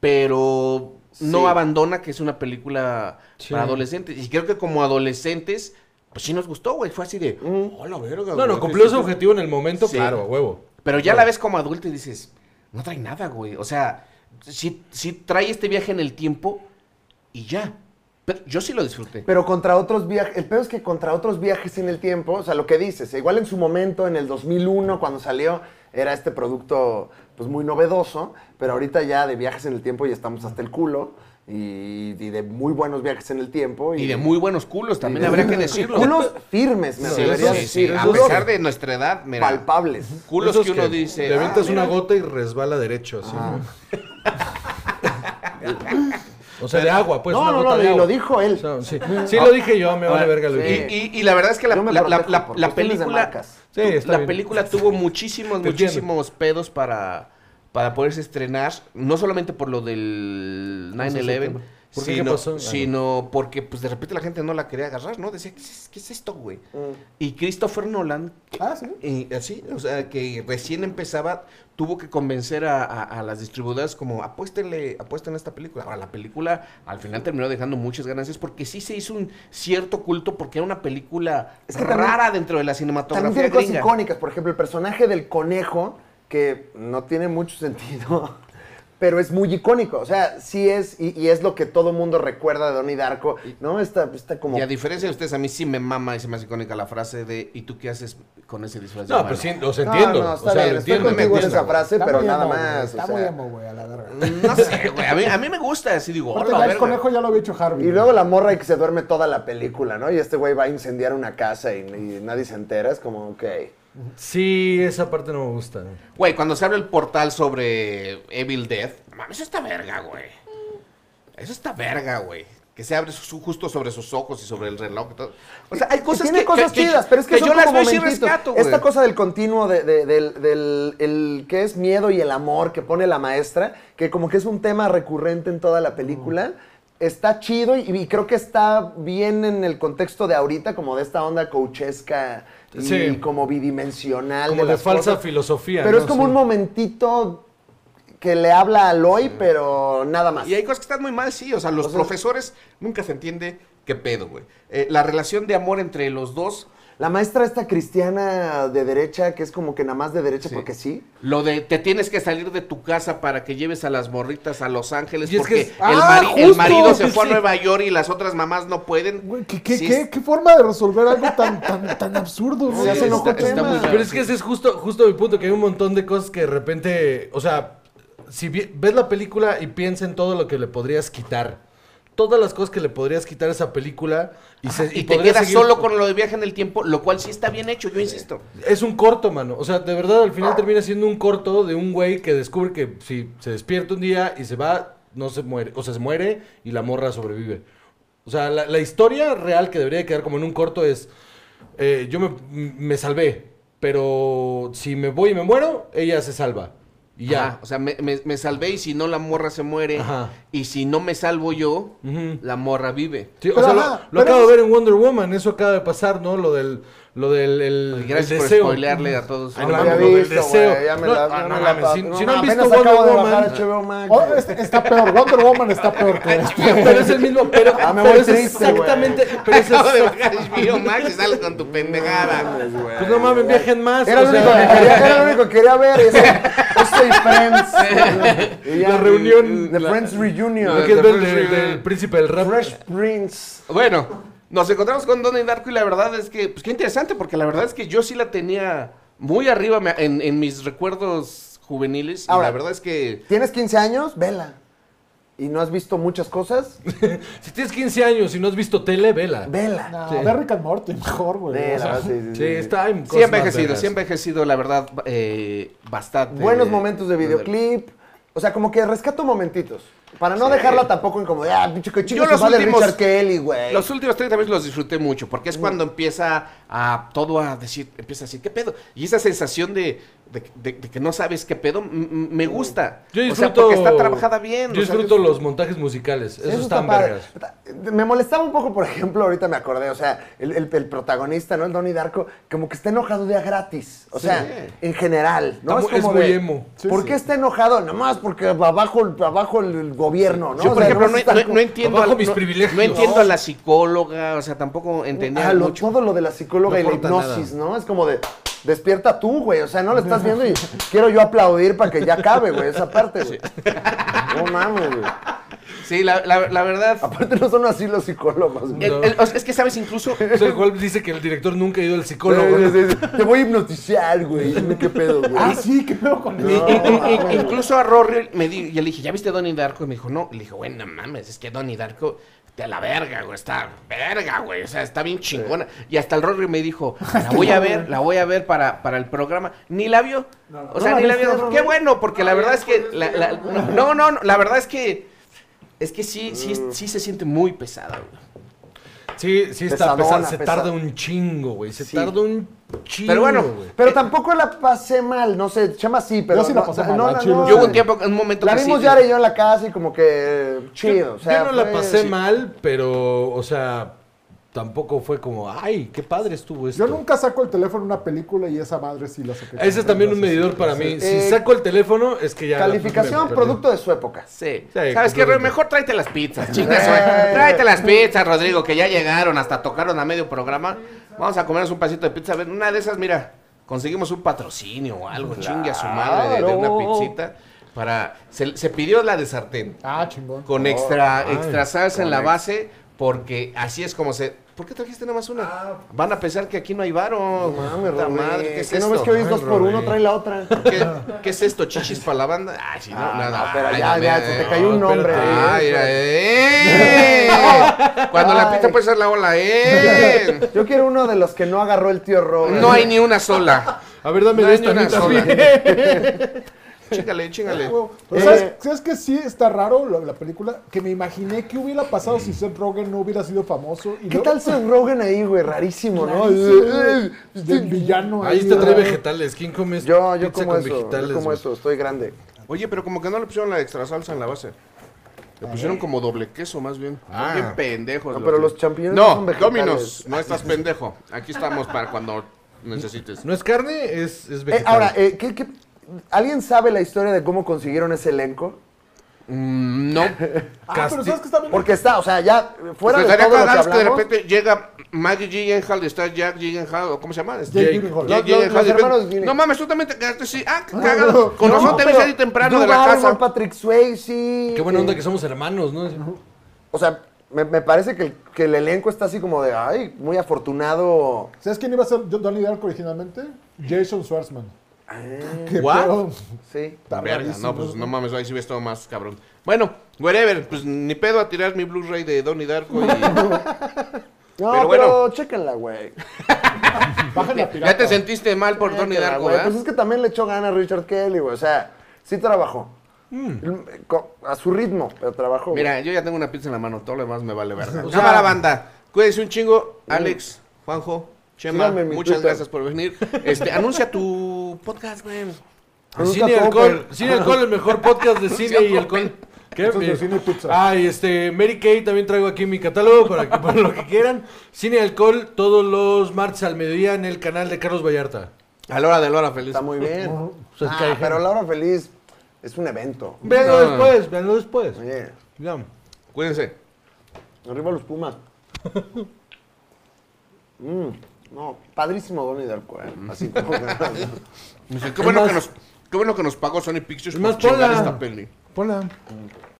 pero no Sí. abandona que es una película Sí. para adolescentes. Y creo que como adolescentes, pues sí nos gustó, güey. Fue así de, oh, la verga. No, no, güey, cumplió sí, su sí". objetivo en el momento, Sí. claro, a huevo. Pero ya la ves como adulto y dices, no trae nada, güey. O sea, sí, sí trae este viaje en el tiempo y ya. Pero yo sí lo disfruté. Pero contra otros viajes, el peor es que contra otros viajes en el tiempo, o sea, lo que dices, igual en su momento, en el 2001, cuando salió, era este producto pues muy novedoso, pero ahorita ya de viajes en el tiempo ya estamos hasta el culo y, y de muy buenos viajes en el tiempo. y de muy buenos culos, también de- habría que decirlo. Culos firmes, me Sí, atrevería a sí, decir. sí, A culos pesar de nuestra edad, mira. palpables. Culos Esos que uno dice. Le "Ah, una mira". gota y resbala derecho, así. Ah. ¿no? [laughs] o sea, de agua, pues. no, una no, gota no, de y agua. lo dijo él. O sea, sí, [laughs] Sí lo dije yo, me vale verga lo dije. Y, y- y la verdad es que la, la- la- película. marcas. Sí, está la bien. película tuvo muchísimos, muchísimos pedos para, para poderse estrenar. No solamente por lo del 9-11. ¿Por qué? ¿Qué Sino, pasó? Sino porque pues de repente la gente no la quería agarrar, ¿no? Decía, ¿qué es, qué es esto, güey? Mm. Y Christopher Nolan, Ah, sí. y así, o sea, que recién empezaba, tuvo que convencer a, a- a las distribuidoras como, apuéstenle, apuesten a esta película. Ahora, la película al final terminó dejando muchas ganancias porque sí se hizo un cierto culto porque era una película Es que también- rara dentro de la También cinematografía tiene cosas icónicas, por ejemplo, el personaje del conejo, que no tiene mucho sentido, pero es muy icónico. O sea, sí es, y, y es lo que todo mundo recuerda de Donnie Darko, ¿no? Esta, esta como... Y a diferencia de ustedes, a mí sí me mama y se me hace icónica la frase de ¿y tú qué haces con ese disfraz de No, humano?" pero sí, los No, entiendo. no, o está sea, bien, lo estoy entiendo. contigo me en gusta, esa frase, Está pero nada emo, más. Está o muy emo, güey, a la verga. [laughs] No sé, güey. A mí, a mí me gusta, así digo, "Hola, el verga". conejo ya lo había hecho Harvey. Y luego la morra y que se duerme toda la película, ¿no? Y este güey va a incendiar una casa y, y nadie se entera. Es como, ok. Sí, esa parte no me gusta. Güey, cuando se abre el portal sobre Evil Dead, mames, eso está verga, güey. Eso está verga, güey. Que se abre su- justo sobre sus ojos y sobre el reloj y todo. O sea, hay cosas tiene que, cosas que- que- chidas, pero es que, son yo las como veo y rescato, güey. Esta cosa del continuo de- de- del, del- el que es miedo y el amor que pone la maestra, que como que es un tema recurrente en toda la película, está chido y, y creo que está bien en el contexto de ahorita, como de esta onda coachesca y Sí. como bidimensional. Como de las falsa cosas. filosofía. Pero ¿no? es como Sí. un momentito que le habla a Aloy, pero nada más. Y hay cosas que están muy mal, sí. O sea, los O sea- profesores nunca se entiende qué pedo, güey. Eh, la relación de amor entre los dos, La maestra esta cristiana de derecha, que es como que nada más de derecha Sí. porque sí. lo de te tienes que salir de tu casa para que lleves a las morritas a Los Ángeles Y es porque que es- el, ¡Ah, mari- el justo! marido se fue Sí. a Nueva York y las otras mamás no pueden. Güey, ¿qué, qué, Sí, qué, forma de resolver algo tan, tan, tan absurdo, güey? está- está muy Pero es que ese es justo, justo mi punto, que hay un montón de cosas que de repente, o sea, si ves la película y piensa en todo lo que le podrías quitar, todas las cosas que le podrías quitar a esa película y, se, Y, te quedas seguir- solo con lo de viaje en el tiempo, lo cual sí está bien hecho, yo insisto. Es un corto, mano. O sea, de verdad al final termina siendo un corto de un güey que descubre que si se despierta un día y se va, no se muere. O sea, se muere y la morra sobrevive. O sea, la, la historia real que debería quedar como en un corto es, eh, yo me, me salvé, pero si me voy y me muero, ella se salva. Y ya. Ajá, o sea, me, me- me salvé y si no la morra se muere. Ajá. Y si no me salvo yo, la morra vive. Sí, o sea, lo- acabo es- de ver en Wonder Woman, eso acaba de pasar, ¿no? Lo del, lo del el, Gracias por deseo. spoilearle a todos. Ay, No mames, lo del deseo. güey, ya me No, la- ah, ya no me mames, si- no, si no han visto acabo Wonder Woman, HBO Max. Oh, este- está peor, Wonder Woman está peor que esto. pero es el mismo, pero, Ah, me pero voy es triste, exactamente, [laughs] pero es Acabo de exact- bajar HBO Max y sales con tu [laughs] pendejada. Pues no mames, viajen más. Era lo, único que quería, era lo único que quería ver. Friends. [laughs] La reunión, The Friends Reunion. Lo que es del príncipe del rap. Fresh Prince. Bueno, nos encontramos con Donnie Darko y la verdad es que, pues qué interesante, porque la verdad es que yo sí la tenía muy arriba en, en mis recuerdos juveniles. Ahora. y la verdad es que. ¿Tienes 15 años? Vela. ¿Y no has visto muchas cosas? [laughs] Si tienes 15 años y no has visto tele, vela. Vela. No, Sí. ve Rick and Morty mejor, güey. O Vela, sea, sí, sí, Sí, sí. está hay Sí, cosas envejecido, sí envejecido, la verdad, eh, bastante. Buenos momentos de videoclip. O sea, como que rescato momentitos. Para no Sí. dejarla tampoco en como ah, pinche que Yo chico los últimos- Richard Kelly, güey. Los últimos 30 veces los disfruté mucho, porque es cuando empieza a todo a decir, empieza a decir, ¿qué pedo? Y esa sensación de, de- de- de que no sabes qué pedo, me gusta. Yo o sea, disfruto. porque está trabajada bien. Yo o sea, disfruto los montajes musicales. Esos Eso está están vergas. Me molestaba un poco, por ejemplo, ahorita me acordé, o sea, el, el- el protagonista, ¿no? El Donnie Darko, como que está enojado de a gratis. O sea, en general, ¿no? Está es como muy de, emo. Sí, ¿Por sí. qué está enojado? Nomás porque abajo, el- abajo el, gobierno, ¿no? Yo, O por sea, ejemplo, no, entiendo, Bajo a, mis no- privilegios. no entiendo a la psicóloga, o sea, tampoco entendía Ah, lo- mucho. todo lo de la psicóloga y la hipnosis, ¿no? Es como de, despierta tú, güey. O sea, no lo estás viendo y [laughs] quiero yo aplaudir para que ya acabe, güey, esa parte, güey. No mames, güey. Sí, la, la- la verdad. Aparte no son así los psicólogos, güey. el- el- o sea, es que, ¿sabes? Incluso [laughs] O sea, el cual dice que el director nunca ha ido al psicólogo. Sí, sí, sí. Te voy a hipnotizar, güey. Dime qué pedo, güey. Ah, sí, qué pedo con I- eso. i- i- i- incluso a Rory me di, y le dije, ¿ya viste Donnie Darko? Y me dijo, no. Le dije, güey, no mames, es que Donnie Darko, de la verga, güey, está verga, güey. O sea, está bien chingona. Y hasta el Rory me dijo, [laughs] la voy a ver, la voy a ver para, para el programa. Ni la vio. O sea, No la ni la viste, vio. Rory. Qué bueno, porque la verdad es que. la- la- no, no, no, la verdad es que. Es que sí, sí, sí se siente muy pesada, güey. Sí, sí está Pesadona, pesado. Se pesada. tarda un chingo, güey. Se Sí. tarda un chingo. Pero bueno, güey. Pero tampoco la pasé mal, no sé, Chama sí, pero... Yo sí la pasé no, mal, no, chile. no, Yo hubo un tiempo, un momento La que vimos sí. Yara y yo en la casa y como que chido, o sea... Yo no la fue- pasé mal, pero, o sea, tampoco fue como, ay, qué padre estuvo esto. Yo nunca saco el teléfono en una película y esa madre sí la saqué. Ese es también un medidor para mí. Si Eh, saco el teléfono, es que ya. Calificación, producto de su época. Sí. Sí, ¿Sabes qué? completamente. Mejor tráete las pizzas, [laughs] chingas. Eh. güey. Tráete las pizzas, Rodrigo, que ya llegaron, hasta tocaron a medio programa. Vamos a comernos un pasito de pizza. A ver, una de esas, mira, conseguimos un patrocinio o algo, chingue a su madre de, de una Claro. pizzita. para se, se pidió la de sartén Ah, chingón. con extra ay, extra salsa en la base porque así es como se ¿Por qué trajiste nada más una? Van a pensar que aquí no hay varo. Mames, Puta Robert, madre, ¿qué es ¿qué no esto? ves que hoy es dos por uno? Trae la otra. [laughs] ¿Qué, qué es esto? ¿Chichis para la banda? Ay, sí, no, Ah, nada. no, pero Ay, ya, no, ya, se te eh. cayó un no, nombre. Ay, mira, [laughs] eh. Cuando la Ay. pista puede ser la ola, eh. [laughs] Yo quiero uno de los que no agarró el tío Robert. No hay ni una sola. A ver, dame No de hay ni una sola. Chíngale, [laughs] chíngale. Pero Eh, ¿sabes, sabes que sí está raro la, la película? Que me imaginé que hubiera pasado si Seth Rogen no hubiera sido famoso. Y ¿Qué tal Seth Rogen ahí, güey? Rarísimo, ¿no? Rarísimo, Del villano Ahí ahí, te trae vegetales. ¿Quién come Yo, yo pizza como con eso, vegetales? yo como eso, estoy grande. Oye, pero como que no le pusieron la extra salsa en la base. Le pusieron como doble queso, más bien. Ah. Bien pendejos. No, pero los champiñones no son vegetales. Dominos, no [laughs] estás pendejo. Aquí estamos para cuando necesites. No es carne, es, es Eh, vegetal. ahora, eh, ¿qué, qué- alguien sabe la historia de cómo consiguieron ese elenco? Mm, no. [laughs] Ah, pero ¿sabes que está bien? Porque está, o sea, ya fuera Me de todo lo que es que de hablamos, repente llega Maggie Gyllenhaal y está Jack Gyllenhaal, ¿o ¿cómo se llama? Este, Jake Jake. Gyllenhaal. Jake Los- los- Gyllenhaal, los Gyllenhaal. No mames, tú también te quedaste así. Ah, no, cagado. Con No, razón te pero ves ahí temprano de la casa. Patrick Swayze. Qué buena onda eh, que somos hermanos, ¿no? O sea, me, me parece que el, que el elenco está así como de, ay, muy afortunado. ¿Sabes quién iba a ser Donnie Darko originalmente? Jason Schwartzman. ¿Qué What? pedo? Sí. Verga, no, pues no mames, ahí sí ves todo más cabrón. Bueno, whatever, pues ni pedo a tirar mi Blu-ray de Donnie Darko y... [laughs] No, Pero pero, bueno. chéquenla, güey. [laughs] Pirata. Ya te sentiste mal por Donnie Darko, güey. ¿verdad? Pues es que también le echó ganas a Richard Kelly, güey. O sea, sí trabajó. Co- A su ritmo, pero trabajó. güey. Mira, yo ya tengo una pizza en la mano, todo lo demás me vale verga. O sea- Cámara banda, cuídense un chingo. Alex, Juanjo, Chema, muchas Twitter. gracias por venir. Este, anuncia tu podcast, güey. Cine y. Alcohol. Cine y Alcohol, el mejor [laughs] podcast de cine y alcohol. ¿Qué? Estos de cine y pizza. Ah, y este, Mary Kay también traigo aquí mi catálogo para que [laughs] para lo que quieran. Cine y Alcohol todos los martes al mediodía en el canal de Carlos Vallarta. A la hora de la hora feliz. Está muy bien. Ah, pero la hora feliz es un evento. Véanlo No. después, véanlo después. Oye, Ya. Cuídense. arriba los Pumas. [laughs] Mm, no, padrísimo Donnie Darko, eh. Así como que- [laughs] Dice, Qué bueno, que nos, qué bueno que nos pagó Sony Pictures por chingar ponla. esta peli. Hola.